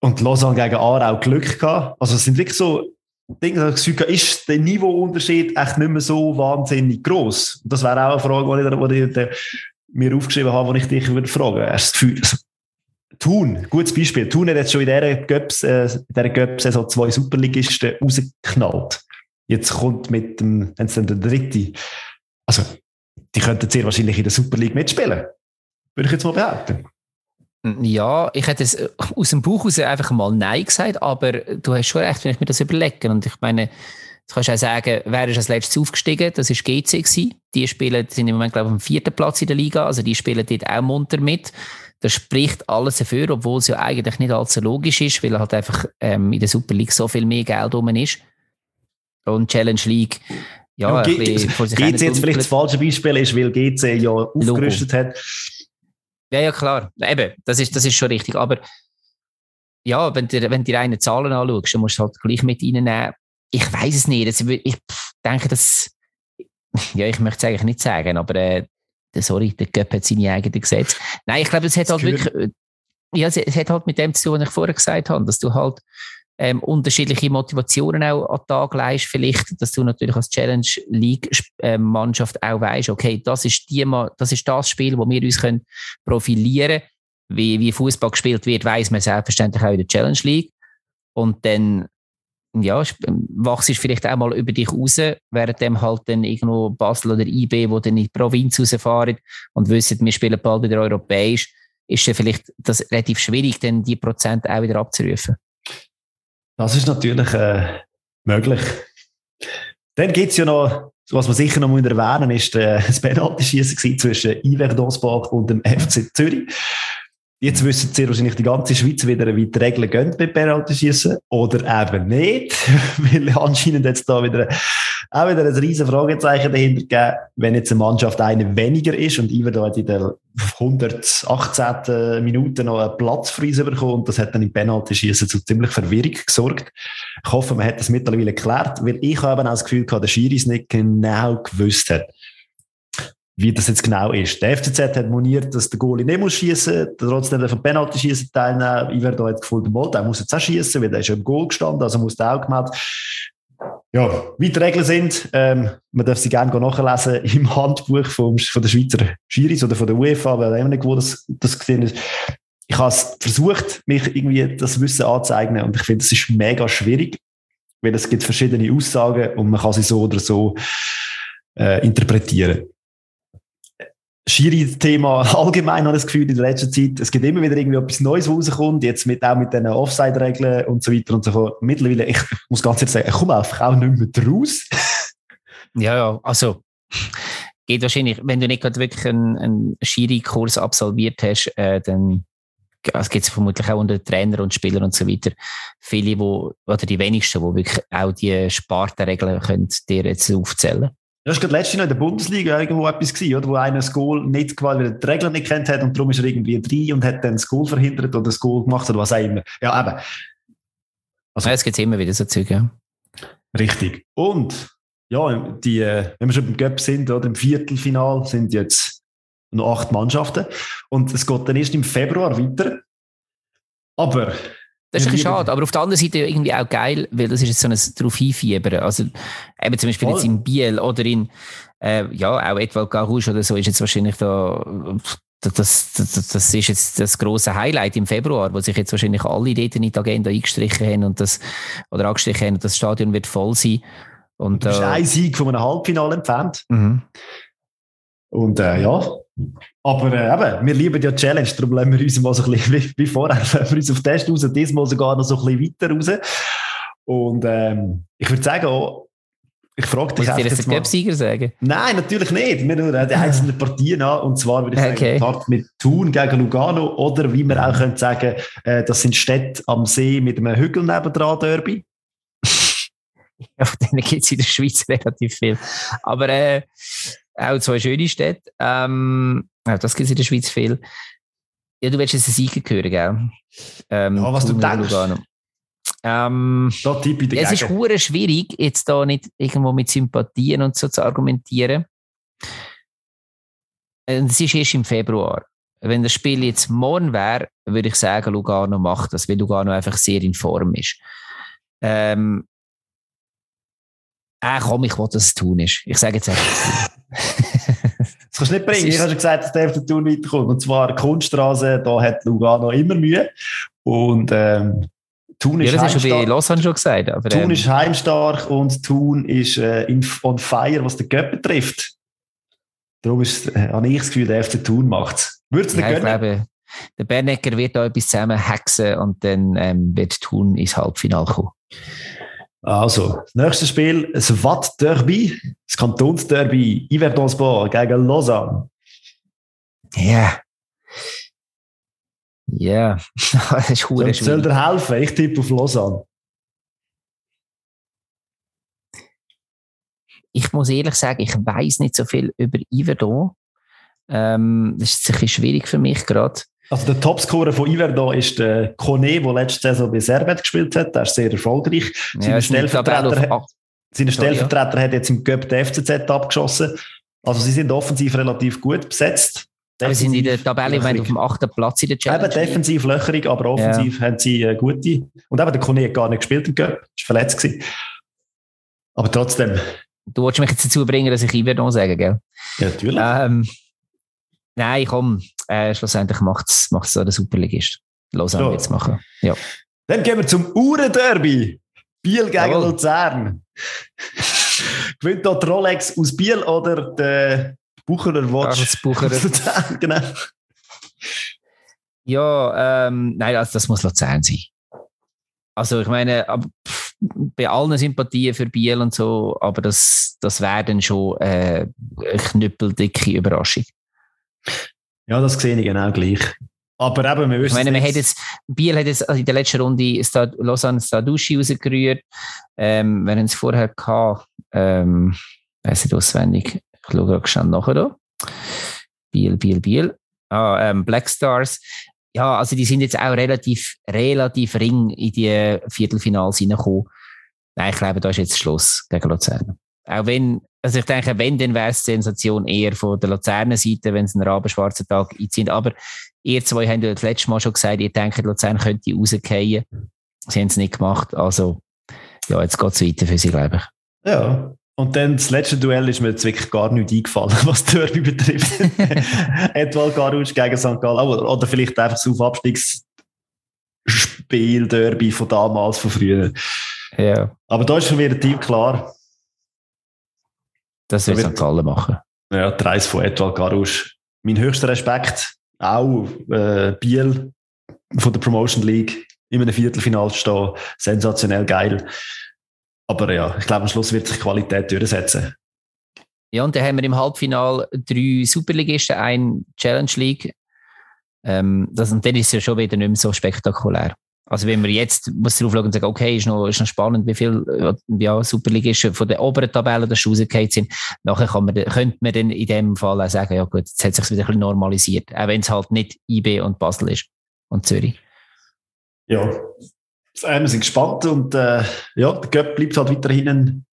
Und Lausanne gegen Aarau Glück gehabt. Also es sind wirklich so Dinge, da das Gefühl ist der Niveauunterschied echt nicht mehr so wahnsinnig groß? Das wäre auch eine Frage, die ich, die mir aufgeschrieben habe, die ich dich würde fragen. Hast du das Gefühl, also, Thun, gutes Beispiel. Thun hat jetzt schon in dieser Göps, äh, dieser zwei Superligisten rausgeknallt. Jetzt kommt mit dem, wenn es dann der dritte, also, die könnten sehr wahrscheinlich in der Super League mitspielen. Würde ich jetzt mal behaupten. Ja, ich hätte es aus dem Buch raus einfach mal Nein gesagt, aber du hast schon recht, wenn ich mir das überlege. Und ich meine, du kannst auch sagen, wer ist als letztes aufgestiegen? Das ist GC gewesen. Die spielen, sind im Moment, glaube ich, am vierten Platz in der Liga. Also die spielen dort auch munter mit. Das spricht alles dafür, obwohl es ja eigentlich nicht allzu logisch ist, weil halt einfach ähm, in der Super League so viel mehr Geld rum ist. Und Challenge League, ja, Ja, ein bisschen [laughs] vor sich GC jetzt vielleicht das falsche Beispiel ist, weil GC ja aufgerüstet hat. Ja, ja, klar. Eben, das ist, das ist schon richtig. Aber ja, wenn du, wenn du die reinen Zahlen anschaust, dann musst du halt gleich mit reinnehmen. Ich weiß es nicht. Also, ich denke, dass, ja, ich möchte es eigentlich nicht sagen, aber äh, sorry, der Göpp hat seine eigenen Gesetze. Nein, ich glaube, es hat Das halt wirklich, äh, ja, es, es hat halt mit dem zu tun, was ich vorher gesagt habe, dass du halt ähm, unterschiedliche Motivationen auch an den Tag leist, vielleicht, dass du natürlich als Challenge League äh, auch weißt, okay, das ist die, das ist das Spiel, wo wir uns können profilieren, wie, wie Fußball gespielt wird, weiß man selbstverständlich auch in der Challenge League. Und dann ja, sp- wachst du vielleicht auch mal über dich raus, während dem halt dann irgendwo Basel oder IB, wo dann in die Provinz rausfahren und wissen, wir spielen bald wieder europäisch, ist dann vielleicht das relativ schwierig, dann die Prozent auch wieder abzurufen. Das ist natürlich äh, möglich. Dann gibt es ja noch, was man sicher noch erwähnen muss, ist äh, das Penaltyschießen zwischen Iverdonsbach und dem FC Zürich. Jetzt wissen sehr wahrscheinlich die ganze Schweiz wieder, wie die Regeln gehen beim Penaltyschießen oder eben nicht, [laughs] weil anscheinend jetzt da wieder auch wieder ein riesen Fragezeichen dahinter gegeben, wenn jetzt eine Mannschaft eine weniger ist und Iver da hat in der 118. Minute noch einen Platz für uns bekommen und das hat dann im Penaltyschießen zu ziemlich Verwirrung gesorgt. Ich hoffe, man hat das mittlerweile geklärt, weil ich habe auch das Gefühl gehabt, der Schiri es nicht genau gewusst hat. Wie das jetzt genau ist. Der FCZ hat moniert, dass der Goalie nicht muss schießen, trotzdem von Penalty schießen teilnehmen. Ich werde da jetzt gefunden, der muss jetzt auch schießen, weil der ist ja im Goal gestanden, also muss der auch gemeldet. Ja, wie die Regeln sind, ähm, man darf sie gerne nachlesen [laughs] im Handbuch vom, von der Schweizer Schiris oder von der UEFA, weil ich nicht, wo das, das gesehen ist. Ich habe versucht, mich irgendwie das Wissen anzuzeigen und ich finde, es ist mega schwierig, weil es gibt verschiedene Aussagen und man kann sie so oder so äh, interpretieren. Schiri-Thema [laughs] allgemein habe ich das Gefühl in der letzten Zeit, es gibt immer wieder irgendwie etwas Neues, was rauskommt, jetzt mit, auch mit den Offside-Regeln und so weiter und so fort. Mittlerweile, ich muss ganz ehrlich sagen, ich komme einfach auch nicht mehr raus. ja, ja, also geht wahrscheinlich, wenn du nicht gerade wirklich einen, einen Schiri-Kurs absolviert hast, äh, dann es gibt vermutlich auch unter Trainer und Spieler und so weiter viele, wo, oder die wenigsten, die wirklich auch die Spartenregeln können dir jetzt aufzählen das war gerade letztes Jahr in der Bundesliga irgendwo etwas gewesen, oder? Wo einer das Goal nicht, weil er die Regeln nicht kennt hat und darum ist er irgendwie drin und hat dann das Goal verhindert oder das Goal gemacht oder was auch immer. Ja, eben. Also, ja, es gibt immer wieder so Zeug, ja. Richtig. Und, ja, die, äh, wenn wir schon beim Göpp sind, oder im Viertelfinal sind jetzt noch acht Mannschaften und es geht dann erst im Februar weiter. Aber das ist ein bisschen schade, aber auf der anderen Seite irgendwie auch geil, weil das ist jetzt so ein drauf hinfiebern. Also eben zum Beispiel Voll. jetzt in Biel oder in, äh, ja, auch Edwald Garouche oder so ist jetzt wahrscheinlich da, das, das, das ist jetzt das große Highlight im Februar, wo sich jetzt wahrscheinlich alle dort in die Agenda eingestrichen haben und das, oder angestrichen haben und das Stadion wird voll sein. Und, du bist äh, ein Sieg von einem Halbfinale entfernt. Mhm. Und äh, ja, aber äh, eben, wir lieben ja Challenge, darum lassen wir uns mal so ein bisschen wie, wie vorher, [laughs] lassen wir uns auf Test raus, diesmal sogar noch so ein bisschen weiter raus. Und ähm, ich würde sagen, auch, ich frage dich einfach jetzt mal... Sieger sagen? Nein, natürlich nicht. Wir nur die einzelnen Partien an. Und zwar würde ich okay. sagen, mit Thun gegen Lugano oder wie wir auch können sagen, äh, das sind Städte am See mit einem Hügel nebendran, Derby. [laughs] ja, von denen gibt es in der Schweiz relativ viel. Aber äh, auch zwei schöne Städte. Ähm, das gibt es in der Schweiz viel. Ja, du willst jetzt einen Sieger hören, gell? Ähm, ja, was du denkst. Ähm, da tippe ich es ist hure schwierig, jetzt da nicht irgendwo mit Sympathien und so zu argumentieren. Es ist erst im Februar. Wenn das Spiel jetzt morgen wäre, würde ich sagen, Lugano macht das, weil Lugano einfach sehr in Form ist. Ähm, äh, komm, ich will, dass es tun ist. Ich sage jetzt einfach. Das kannst du nicht bringen. Ich habe schon gesagt, dass der FC Thun weiterkommt. Und zwar Kunststraße, da hat Lugano immer Mühe. Und ähm, Thun ist ja, das hast du bei Lausanne schon gesagt. Aber, Thun ähm, ist heimstark und Thun ist äh, in, on fire, was den Göpp betrifft. Darum ist, äh, habe ich das Gefühl, der FC Thun macht es. Würdest du ja, ich glaube, der Bernecker wird da etwas zusammen hexen und dann ähm, wird Thun ins Halbfinale kommen. Also, das nächste Spiel, das Watt Derby, das Kantonsderby, Yverdonsport gegen Lausanne. Ja. Ja, [laughs] das ist cool. Soll, soll dir helfen? Ich tippe auf Lausanne. Ich muss ehrlich sagen, ich weiß nicht so viel über Yverdon. Ähm, das ist ein bisschen schwierig für mich gerade. Also der Topscorer von Iverdon ist der Kone, der letzte Saison bei Servet gespielt hat. Der ist sehr erfolgreich. Ja, seine Stellvertreter, hat, seine Stellvertreter ja. hat jetzt im Cup der FCZ abgeschossen. Also sie sind offensiv relativ gut besetzt. Aber sie sind in der Tabelle löcherig. auf dem achten Platz in der Challenge. Eben defensiv löcherig, aber offensiv ja. haben sie äh, gute. Und eben der Kone hat gar nicht gespielt im Cup, ist verletzt gewesen. Aber trotzdem. Du wolltest mich jetzt dazu bringen, dass ich Iverdon sage, gell? Ja, natürlich. Ähm, nein, komm, äh, schlussendlich macht es so der Superligist. Lausanne so. jetzt machen. Ja. Dann gehen wir zum Uhrenderby. Biel gegen Jawohl. Luzern. [laughs] Gewinnt dort Rolex aus Biel oder der Bucherer Watch? Das Bucherer. [laughs] genau. Ja, ähm, nein, also das muss Luzern sein. Also ich meine, ab, bei allen Sympathien für Biel und so, aber das, das wäre dann schon äh, eine knüppeldicke Überraschung. Ja, das sehe ich genau gleich. Aber eben, wir wissen. Ich meine, man hat jetzt, Biel hat jetzt in der letzten Runde Stad, Lausanne Stadushi rausgerührt. Ähm, wir haben es vorher gehabt, ähm, weiß nicht auswendig, ich schaue schnell nachher da. Biel, Biel, Biel. Ah, ähm, Black Stars. Ja, also die sind jetzt auch relativ, relativ ring in die Viertelfinals reingekommen. Nein, ich glaube, da ist jetzt Schluss gegen Luzern. Auch wenn also ich denke, wenn, dann wäre es Sensation eher von der Luzerner Seite, wenn es einen rabenschwarzen Tag einzieht. Aber ihr zwei haben ja das letzte Mal schon gesagt, ihr denkt, Luzern könnte rausgehen. Sie haben es nicht gemacht. Also, ja, jetzt geht es weiter für sie, glaube ich. Ja. Und dann das letzte Duell ist mir jetzt wirklich gar nicht eingefallen, [laughs] was Derby betrifft. [laughs] Edwald Garusch gegen St. Gallen. Oder, oder vielleicht einfach das Aufabstiegsspiel Derby von damals, von früher. Ja. Aber da ist schon wieder Team klar. Das wird St. Gallen machen. Ja, der Reis von Edwald Garusch. Mein höchster Respekt. Auch äh, Biel von der Promotion League in einem Viertelfinal stehen. Sensationell geil. Aber ja, ich glaube, am Schluss wird sich Qualität durchsetzen. Ja, und dann haben wir im Halbfinal drei Superligisten, ein Challenge League. Ähm, das, und dann ist es ja schon wieder nicht mehr so spektakulär. Also wenn wir jetzt muss drauf schauen und sagen, okay, ist noch, ist noch spannend, wie viele äh, ja, Superligisten von der oberen Tabelle da schon rausgefallen sind, nachher kann man, könnte man dann in dem Fall auch sagen, ja gut, jetzt hat sich wieder ein bisschen normalisiert, auch wenn es halt nicht IB und Basel ist und Zürich. Ja, wir sind gespannt und äh, ja, der Göpp bleibt halt weiterhin ein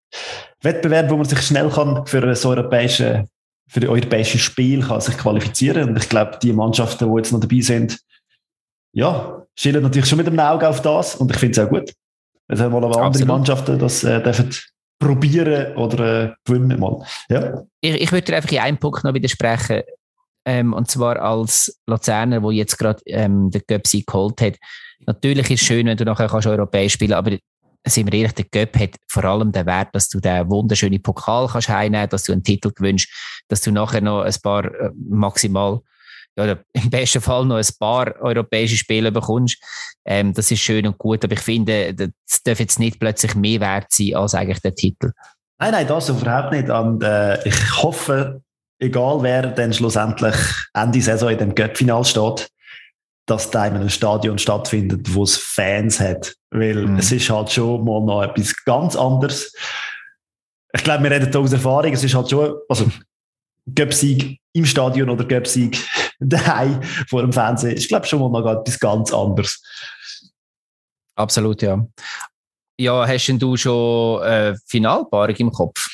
Wettbewerb, wo man sich schnell kann für ein europäische, für ein europäisches Spiel kann sich qualifizieren und ich glaube, die Mannschaften, die jetzt noch dabei sind, ja, schielen natürlich schon mit dem Auge auf das und ich finde es auch gut. Es haben mal andere. Mannschaften das äh, dürfen probieren oder äh, gewinnen mal. Ja. Ich, ich würde dir einfach in einem Punkt noch widersprechen. Ähm, und zwar als Luzerner, wo jetzt gerade ähm, den Göpsi geholt hat. Natürlich ist es schön, wenn du nachher kannst europäisch spielen aber sind wir ehrlich, der Göpp hat vor allem den Wert, dass du den wunderschönen Pokal kannst heimnehmen, dass du einen Titel gewünscht, dass du nachher noch ein paar äh, maximal ja, [laughs] im besten Fall noch ein paar europäische Spiele bekommst. Ähm, das ist schön und gut, aber ich finde, das darf jetzt nicht plötzlich mehr wert sein als eigentlich der Titel. Nein, nein, das überhaupt nicht. Und äh, ich hoffe, egal wer dann schlussendlich Ende Saison in dem Cup-Final steht, dass da in einem Stadion stattfindet, wo es Fans hat. Weil mhm. es ist halt schon mal noch etwas ganz anderes. Ich glaube, wir reden da aus Erfahrung. Es ist halt schon, also Göpsieg im Stadion oder Göpsieg [laughs] daheim vor dem Fernsehen. Ich glaube schon mal noch etwas ganz anderes. Absolut, ja. Ja, hast denn du schon äh, Finalpaarung im Kopf?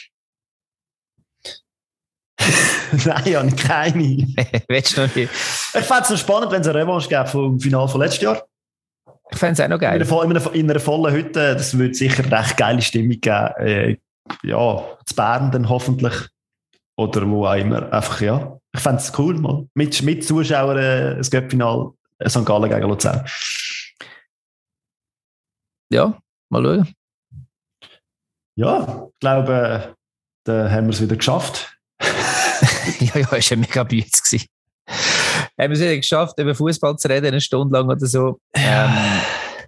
[laughs] Nein, ich habe keine. [laughs] Willst du noch nicht? Ich fände es noch spannend, wenn es eine Revanche gäbe vom Final von letztes Jahr. Ich fände es auch noch geil. In einer, in einer, vollen Hütte, das würde sicher eine recht geile Stimmung geben. Äh, ja, zu Bern dann hoffentlich. Oder wo auch immer. Einfach, ja. Ich fände es cool, mal. Mit, mit Zuschauern äh, das Göppfinal äh, St. Gallen gegen Luzern. Ja, mal schauen. Ja, ich glaube, äh, da haben wir es wieder geschafft. [laughs] ja, ja, es war mega Bütz. Haben wir es wieder geschafft, über Fußball zu reden, eine Stunde lang oder so. Ähm,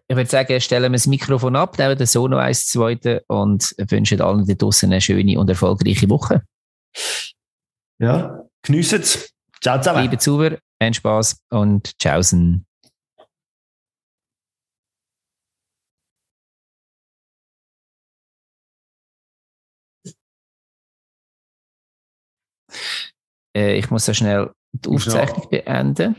ich würde sagen, stellen wir das Mikrofon ab, nehmen den Sono eins, zweite und wünschen allen da draußen eine schöne und erfolgreiche Woche. Ja, geniessen es. Ciao zusammen. Liebe Zuhörer, einen Spaß und tschaußen. Äh, ich muss so schnell die Aufzeichnung beenden.